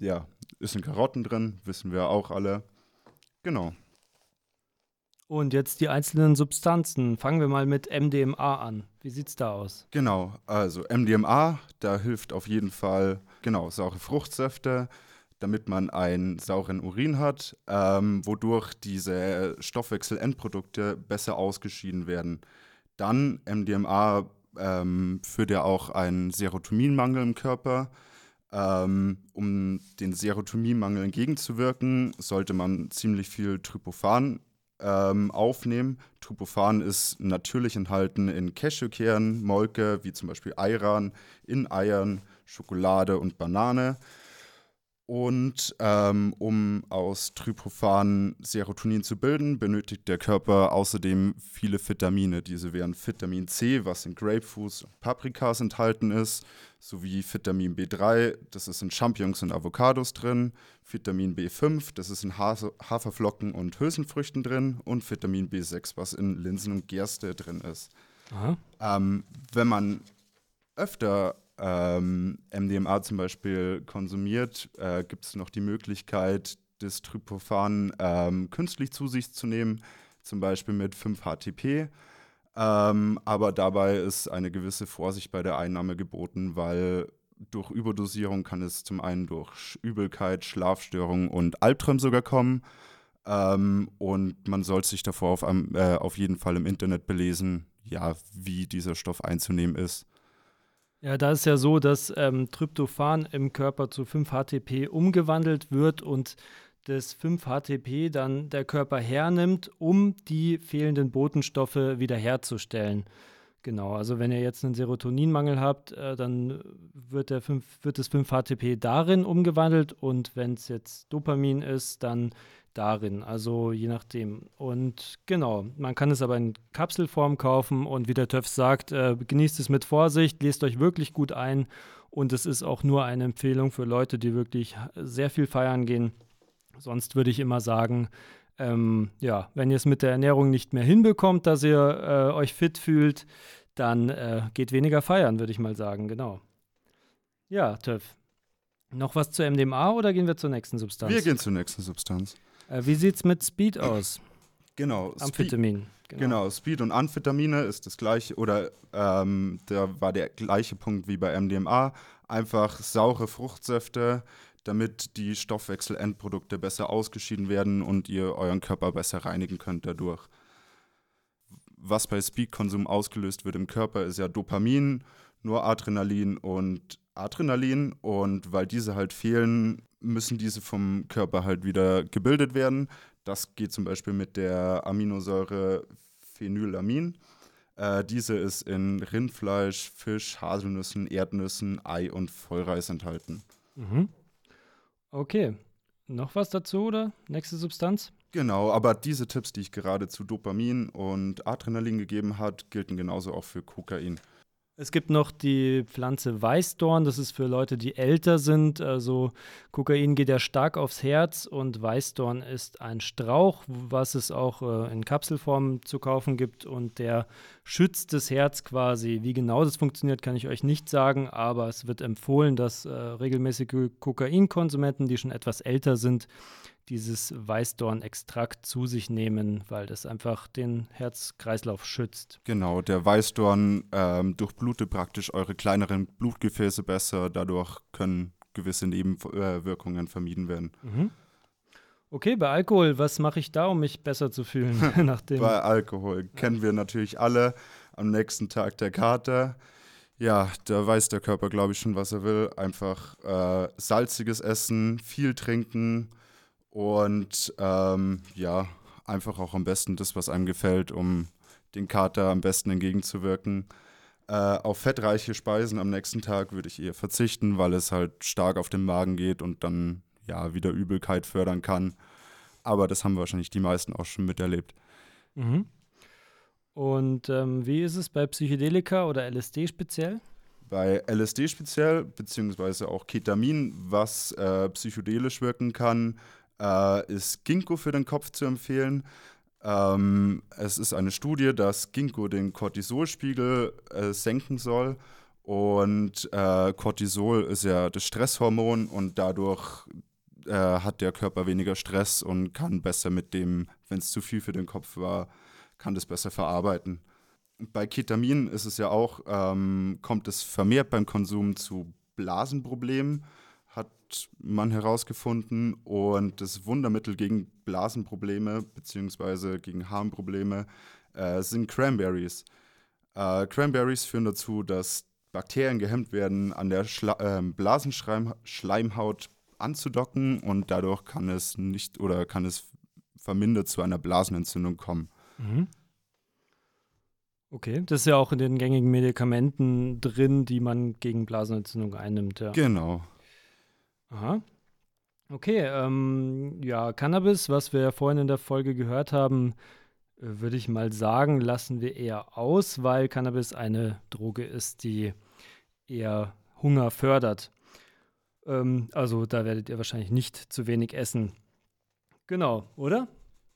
ja, ist in Karotten drin, wissen wir auch alle. Genau. Und jetzt die einzelnen Substanzen. Fangen wir mal mit MDMA an. Wie sieht es da aus? Genau, also MDMA, da hilft auf jeden Fall, genau, saure Fruchtsäfte, damit man einen sauren Urin hat, ähm, wodurch diese Stoffwechselendprodukte besser ausgeschieden werden. Dann MDMA ähm, führt ja auch einen Serotoninmangel im Körper. Ähm, um den Serotoninmangel entgegenzuwirken, sollte man ziemlich viel Tryptophan ähm, aufnehmen. Tryptophan ist natürlich enthalten in Cashewkernen, Molke, wie zum Beispiel Ayran, in Eiern, Schokolade und Banane. Und ähm, um aus Tryptophan Serotonin zu bilden, benötigt der Körper außerdem viele Vitamine. Diese wären Vitamin C, was in Grapefruits und Paprikas enthalten ist, sowie Vitamin B3, das ist in Champignons und Avocados drin, Vitamin B5, das ist in Haferflocken und Hülsenfrüchten drin und Vitamin B6, was in Linsen und Gerste drin ist. Ähm, wenn man öfter ähm, MDMA zum Beispiel konsumiert, äh, gibt es noch die Möglichkeit, das Tryptophan ähm, künstlich zu sich zu nehmen, zum Beispiel mit 5-HTP. Ähm, aber dabei ist eine gewisse Vorsicht bei der Einnahme geboten, weil durch Überdosierung kann es zum einen durch Übelkeit, Schlafstörungen und Albträume sogar kommen. Ähm, und man sollte sich davor auf, äh, auf jeden Fall im Internet belesen, ja, wie dieser Stoff einzunehmen ist. Ja, da ist ja so, dass ähm, Tryptophan im Körper zu 5-HTP umgewandelt wird und das 5-HTP dann der Körper hernimmt, um die fehlenden Botenstoffe wiederherzustellen. Genau, also wenn ihr jetzt einen Serotoninmangel habt, äh, dann wird, der 5, wird das 5-HTP darin umgewandelt und wenn es jetzt Dopamin ist, dann darin, also je nachdem. Und genau, man kann es aber in Kapselform kaufen und wie der TÜV sagt, äh, genießt es mit Vorsicht, lest euch wirklich gut ein und es ist auch nur eine Empfehlung für Leute, die wirklich sehr viel feiern gehen. Sonst würde ich immer sagen, ähm, ja, wenn ihr es mit der Ernährung nicht mehr hinbekommt, dass ihr äh, euch fit fühlt, dann äh, geht weniger feiern, würde ich mal sagen, genau. Ja, Töff. Noch was zu MDMA oder gehen wir zur nächsten Substanz? Wir gehen zur nächsten Substanz. Äh, wie sieht es mit Speed aus? Genau. Amphetamin. Genau. genau. Speed und Amphetamine ist das gleiche, oder ähm, da war der gleiche Punkt wie bei MDMA. Einfach saure Fruchtsäfte, damit die Stoffwechselendprodukte besser ausgeschieden werden und ihr euren Körper besser reinigen könnt dadurch. Was bei Speedkonsum ausgelöst wird im Körper, ist ja Dopamin, nur Adrenalin und Adrenalin. Und weil diese halt fehlen, müssen diese vom Körper halt wieder gebildet werden. Das geht zum Beispiel mit der Aminosäure Phenylamin. Äh, diese ist in Rindfleisch, Fisch, Haselnüssen, Erdnüssen, Ei und Vollreis enthalten. Mhm. Okay. Noch was dazu oder nächste Substanz? Genau, aber diese Tipps, die ich gerade zu Dopamin und Adrenalin gegeben habe, gelten genauso auch für Kokain. Es gibt noch die Pflanze Weißdorn, das ist für Leute, die älter sind. Also Kokain geht ja stark aufs Herz und Weißdorn ist ein Strauch, was es auch äh, in Kapselform zu kaufen gibt und der schützt das Herz quasi. Wie genau das funktioniert, kann ich euch nicht sagen, aber es wird empfohlen, dass äh, regelmäßige Kokainkonsumenten, die schon etwas älter sind, dieses Weißdorn-Extrakt zu sich nehmen, weil das einfach den Herzkreislauf schützt. Genau, der Weißdorn ähm, durchblutet praktisch eure kleineren Blutgefäße besser, dadurch können gewisse Nebenwirkungen vermieden werden. Mhm. Okay, bei Alkohol, was mache ich da, um mich besser zu fühlen? nachdem bei Alkohol kennen wir natürlich alle am nächsten Tag der Kater. Ja, da weiß der Körper, glaube ich, schon, was er will. Einfach äh, salziges Essen, viel trinken, und ähm, ja, einfach auch am besten das, was einem gefällt, um den Kater am besten entgegenzuwirken. Äh, auf fettreiche Speisen am nächsten Tag würde ich eher verzichten, weil es halt stark auf den Magen geht und dann ja wieder Übelkeit fördern kann. Aber das haben wahrscheinlich die meisten auch schon miterlebt. Mhm. Und ähm, wie ist es bei Psychedelika oder LSD speziell? Bei LSD speziell, beziehungsweise auch Ketamin, was äh, psychedelisch wirken kann, äh, ist Ginkgo für den Kopf zu empfehlen. Ähm, es ist eine Studie, dass Ginkgo den Cortisolspiegel äh, senken soll. Und äh, Cortisol ist ja das Stresshormon und dadurch äh, hat der Körper weniger Stress und kann besser mit dem, wenn es zu viel für den Kopf war, kann das besser verarbeiten. Bei Ketamin ist es ja auch, ähm, kommt es vermehrt beim Konsum zu Blasenproblemen hat man herausgefunden. Und das Wundermittel gegen Blasenprobleme bzw. gegen Harnprobleme äh, sind Cranberries. Äh, Cranberries führen dazu, dass Bakterien gehemmt werden, an der Schla äh, Blasenschleimhaut anzudocken und dadurch kann es nicht oder kann es vermindert zu einer Blasenentzündung kommen. Mhm. Okay, das ist ja auch in den gängigen Medikamenten drin, die man gegen Blasenentzündung einnimmt. Ja. Genau. Aha. Okay, ähm, ja, Cannabis, was wir ja vorhin in der Folge gehört haben, würde ich mal sagen, lassen wir eher aus, weil Cannabis eine Droge ist, die eher Hunger fördert. Ähm, also da werdet ihr wahrscheinlich nicht zu wenig essen. Genau, oder?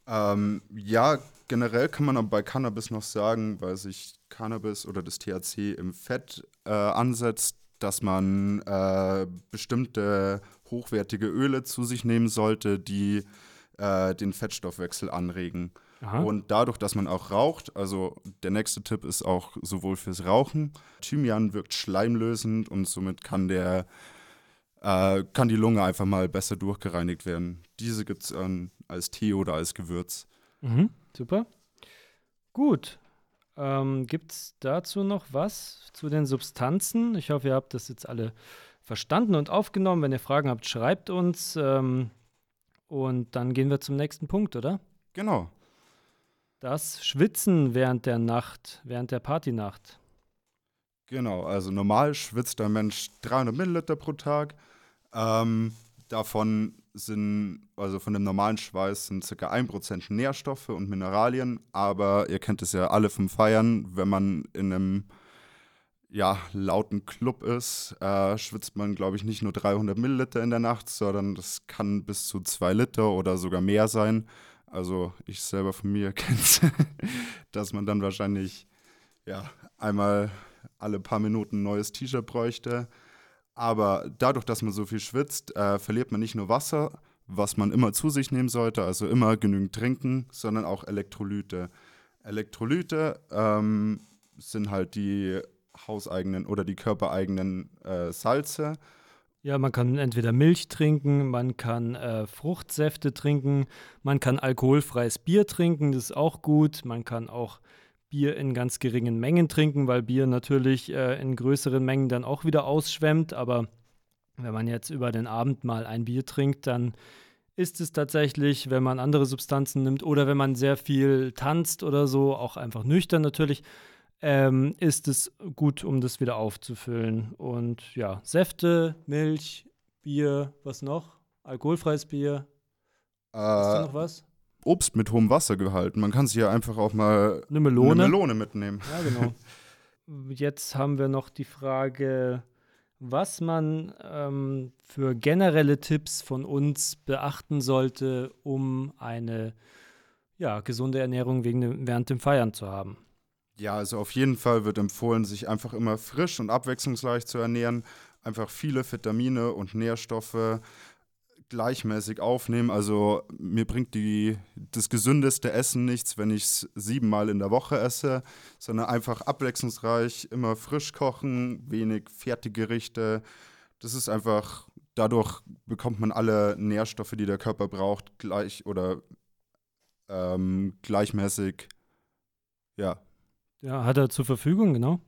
Ähm, ja, generell kann man aber bei Cannabis noch sagen, weil sich Cannabis oder das THC im Fett äh, ansetzt, dass man äh, bestimmte hochwertige Öle zu sich nehmen sollte, die äh, den Fettstoffwechsel anregen. Aha. Und dadurch, dass man auch raucht, also der nächste Tipp ist auch sowohl fürs Rauchen. Thymian wirkt schleimlösend und somit kann der äh, kann die Lunge einfach mal besser durchgereinigt werden. Diese gibt es ähm, als Tee oder als Gewürz. Mhm, super. Gut. Ähm, gibt es dazu noch was zu den Substanzen? Ich hoffe, ihr habt das jetzt alle verstanden und aufgenommen. Wenn ihr Fragen habt, schreibt uns. Ähm, und dann gehen wir zum nächsten Punkt, oder? Genau. Das Schwitzen während der Nacht, während der Partynacht. Genau, also normal schwitzt der Mensch 300 Milliliter pro Tag. Ähm, davon sind, also von dem normalen Schweiß sind ca. 1% Nährstoffe und Mineralien, aber ihr kennt es ja alle vom Feiern, wenn man in einem ja, lauten Club ist, äh, schwitzt man, glaube ich, nicht nur 300 Milliliter in der Nacht, sondern das kann bis zu 2 Liter oder sogar mehr sein. Also ich selber von mir kenne es, dass man dann wahrscheinlich ja, einmal alle paar Minuten ein neues T-Shirt bräuchte. Aber dadurch, dass man so viel schwitzt, äh, verliert man nicht nur Wasser, was man immer zu sich nehmen sollte, also immer genügend trinken, sondern auch Elektrolyte. Elektrolyte ähm, sind halt die hauseigenen oder die körpereigenen äh, Salze. Ja, man kann entweder Milch trinken, man kann äh, Fruchtsäfte trinken, man kann alkoholfreies Bier trinken, das ist auch gut. Man kann auch Bier in ganz geringen Mengen trinken, weil Bier natürlich äh, in größeren Mengen dann auch wieder ausschwemmt. Aber wenn man jetzt über den Abend mal ein Bier trinkt, dann ist es tatsächlich, wenn man andere Substanzen nimmt oder wenn man sehr viel tanzt oder so, auch einfach nüchtern natürlich, ähm, ist es gut, um das wieder aufzufüllen. Und ja, Säfte, Milch, Bier, was noch? Alkoholfreies Bier. Äh, Hast du noch was? Obst mit hohem Wassergehalt. Man kann sich ja einfach auch mal eine Melone, eine Melone mitnehmen. Ja, genau. Jetzt haben wir noch die Frage, was man ähm, für generelle Tipps von uns beachten sollte, um eine ja, gesunde Ernährung wegen, während dem Feiern zu haben. Ja, also auf jeden Fall wird empfohlen, sich einfach immer frisch und abwechslungsreich zu ernähren. Einfach viele Vitamine und Nährstoffe gleichmäßig aufnehmen. Also mir bringt die, das gesündeste Essen nichts, wenn ich es siebenmal in der Woche esse, sondern einfach abwechslungsreich, immer frisch kochen, wenig Fertiggerichte. Das ist einfach, dadurch bekommt man alle Nährstoffe, die der Körper braucht, gleich oder ähm, gleichmäßig. Ja. Ja, hat er zur Verfügung, genau.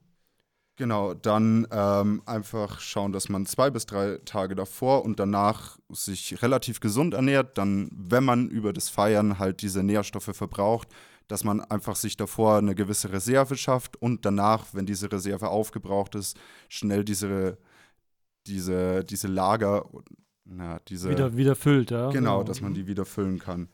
Genau, dann ähm, einfach schauen, dass man zwei bis drei Tage davor und danach sich relativ gesund ernährt. Dann, wenn man über das Feiern halt diese Nährstoffe verbraucht, dass man einfach sich davor eine gewisse Reserve schafft und danach, wenn diese Reserve aufgebraucht ist, schnell diese, diese, diese Lager, na, diese. Wieder, wieder füllt, ja. Genau, genau, dass man die wieder füllen kann.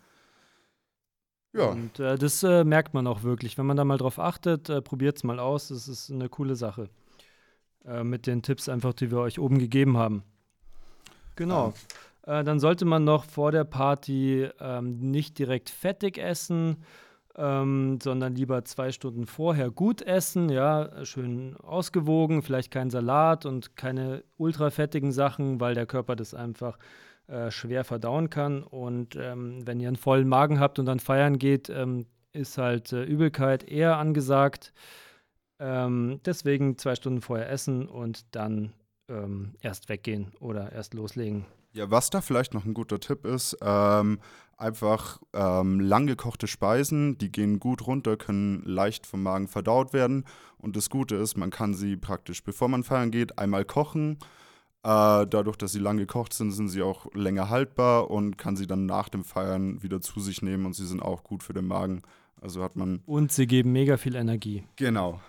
Ja. Und äh, das äh, merkt man auch wirklich. Wenn man da mal drauf achtet, äh, probiert es mal aus. Das ist eine coole Sache. Äh, mit den Tipps einfach, die wir euch oben gegeben haben. Genau. Ja. Äh, dann sollte man noch vor der Party ähm, nicht direkt fettig essen, ähm, sondern lieber zwei Stunden vorher gut essen, ja, schön ausgewogen, vielleicht kein Salat und keine ultrafettigen Sachen, weil der Körper das einfach äh, schwer verdauen kann. Und ähm, wenn ihr einen vollen Magen habt und dann feiern geht, ähm, ist halt äh, Übelkeit eher angesagt. Ähm, deswegen zwei Stunden vorher essen und dann ähm, erst weggehen oder erst loslegen. Ja, was da vielleicht noch ein guter Tipp ist, ähm, einfach ähm, lang gekochte Speisen, die gehen gut runter, können leicht vom Magen verdaut werden. Und das Gute ist, man kann sie praktisch, bevor man feiern geht, einmal kochen äh, dadurch, dass sie lang gekocht sind, sind sie auch länger haltbar und kann sie dann nach dem Feiern wieder zu sich nehmen und sie sind auch gut für den Magen. Also hat man. Und sie geben mega viel Energie. Genau.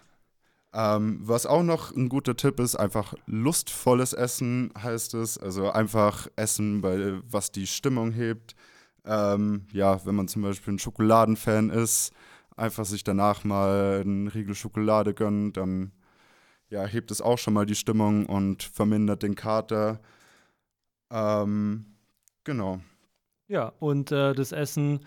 Ähm, was auch noch ein guter Tipp ist, einfach lustvolles Essen heißt es. Also einfach Essen, bei, was die Stimmung hebt. Ähm, ja, wenn man zum Beispiel ein Schokoladenfan ist, einfach sich danach mal einen Riegel Schokolade gönnen, dann ja, hebt es auch schon mal die Stimmung und vermindert den Kater. Ähm, genau. Ja, und äh, das Essen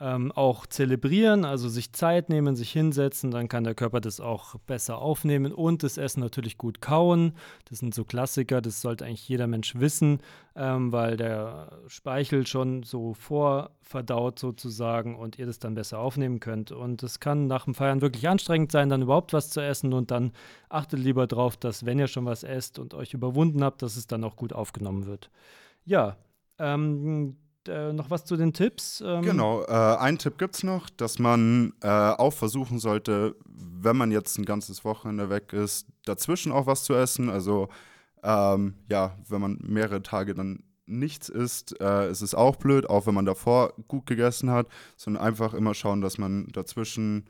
ähm, auch zelebrieren, also sich Zeit nehmen, sich hinsetzen, dann kann der Körper das auch besser aufnehmen und das Essen natürlich gut kauen. Das sind so Klassiker, das sollte eigentlich jeder Mensch wissen, ähm, weil der Speichel schon so vorverdaut sozusagen und ihr das dann besser aufnehmen könnt. Und es kann nach dem Feiern wirklich anstrengend sein, dann überhaupt was zu essen und dann achtet lieber darauf, dass wenn ihr schon was esst und euch überwunden habt, dass es dann auch gut aufgenommen wird. Ja, ähm, äh, noch was zu den Tipps? Ähm genau, äh, ein Tipp gibt es noch, dass man äh, auch versuchen sollte, wenn man jetzt ein ganzes Wochenende weg ist, dazwischen auch was zu essen. Also ähm, ja, wenn man mehrere Tage dann nichts isst, äh, ist es auch blöd, auch wenn man davor gut gegessen hat, sondern einfach immer schauen, dass man dazwischen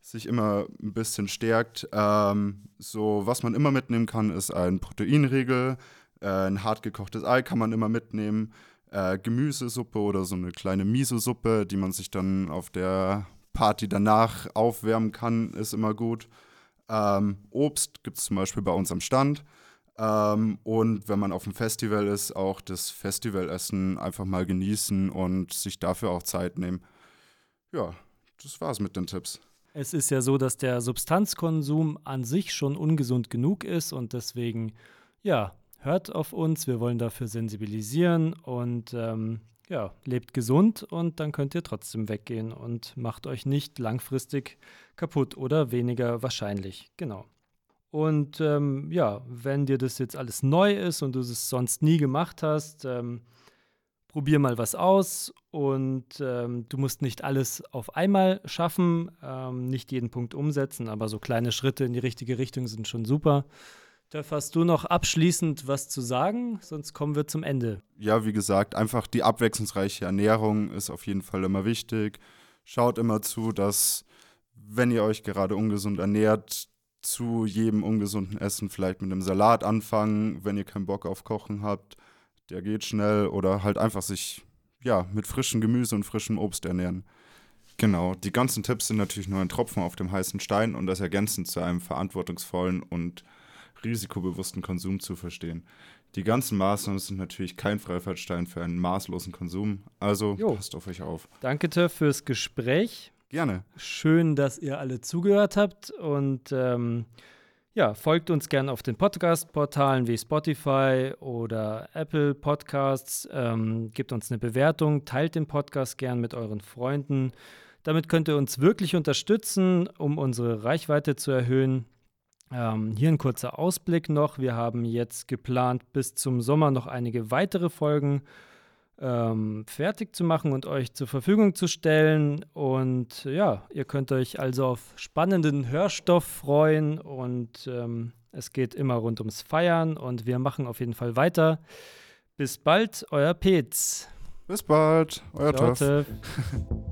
sich immer ein bisschen stärkt. Ähm, so, was man immer mitnehmen kann, ist ein Proteinriegel, äh, ein hart gekochtes Ei kann man immer mitnehmen äh, Gemüsesuppe oder so eine kleine Miso-Suppe, die man sich dann auf der Party danach aufwärmen kann, ist immer gut. Ähm, Obst gibt es zum Beispiel bei uns am Stand. Ähm, und wenn man auf dem Festival ist, auch das Festivalessen einfach mal genießen und sich dafür auch Zeit nehmen. Ja, das war's mit den Tipps. Es ist ja so, dass der Substanzkonsum an sich schon ungesund genug ist und deswegen, ja, hört auf uns, wir wollen dafür sensibilisieren und ähm, ja, lebt gesund und dann könnt ihr trotzdem weggehen und macht euch nicht langfristig kaputt oder weniger wahrscheinlich. Genau. Und ähm, ja, wenn dir das jetzt alles neu ist und du es sonst nie gemacht hast, ähm, probier mal was aus und ähm, du musst nicht alles auf einmal schaffen, ähm, nicht jeden Punkt umsetzen, aber so kleine Schritte in die richtige Richtung sind schon super. Dörf, hast du noch abschließend was zu sagen? Sonst kommen wir zum Ende. Ja, wie gesagt, einfach die abwechslungsreiche Ernährung ist auf jeden Fall immer wichtig. Schaut immer zu, dass, wenn ihr euch gerade ungesund ernährt, zu jedem ungesunden Essen vielleicht mit einem Salat anfangen, wenn ihr keinen Bock auf Kochen habt. Der geht schnell oder halt einfach sich ja, mit frischem Gemüse und frischem Obst ernähren. Genau, die ganzen Tipps sind natürlich nur ein Tropfen auf dem heißen Stein und das ergänzend zu einem verantwortungsvollen und risikobewussten Konsum zu verstehen. Die ganzen Maßnahmen sind natürlich kein Freifahrtstein für einen maßlosen Konsum. Also jo. passt auf euch auf. Danke, Tiff, fürs Gespräch. Gerne. Schön, dass ihr alle zugehört habt und ähm, ja, folgt uns gerne auf den Podcast-Portalen wie Spotify oder Apple Podcasts. Ähm, gebt uns eine Bewertung, teilt den Podcast gern mit euren Freunden. Damit könnt ihr uns wirklich unterstützen, um unsere Reichweite zu erhöhen. Ähm, hier ein kurzer Ausblick noch. Wir haben jetzt geplant, bis zum Sommer noch einige weitere Folgen ähm, fertig zu machen und euch zur Verfügung zu stellen. Und ja, ihr könnt euch also auf spannenden Hörstoff freuen und ähm, es geht immer rund ums Feiern und wir machen auf jeden Fall weiter. Bis bald, euer Petz. Bis bald, euer Ciao,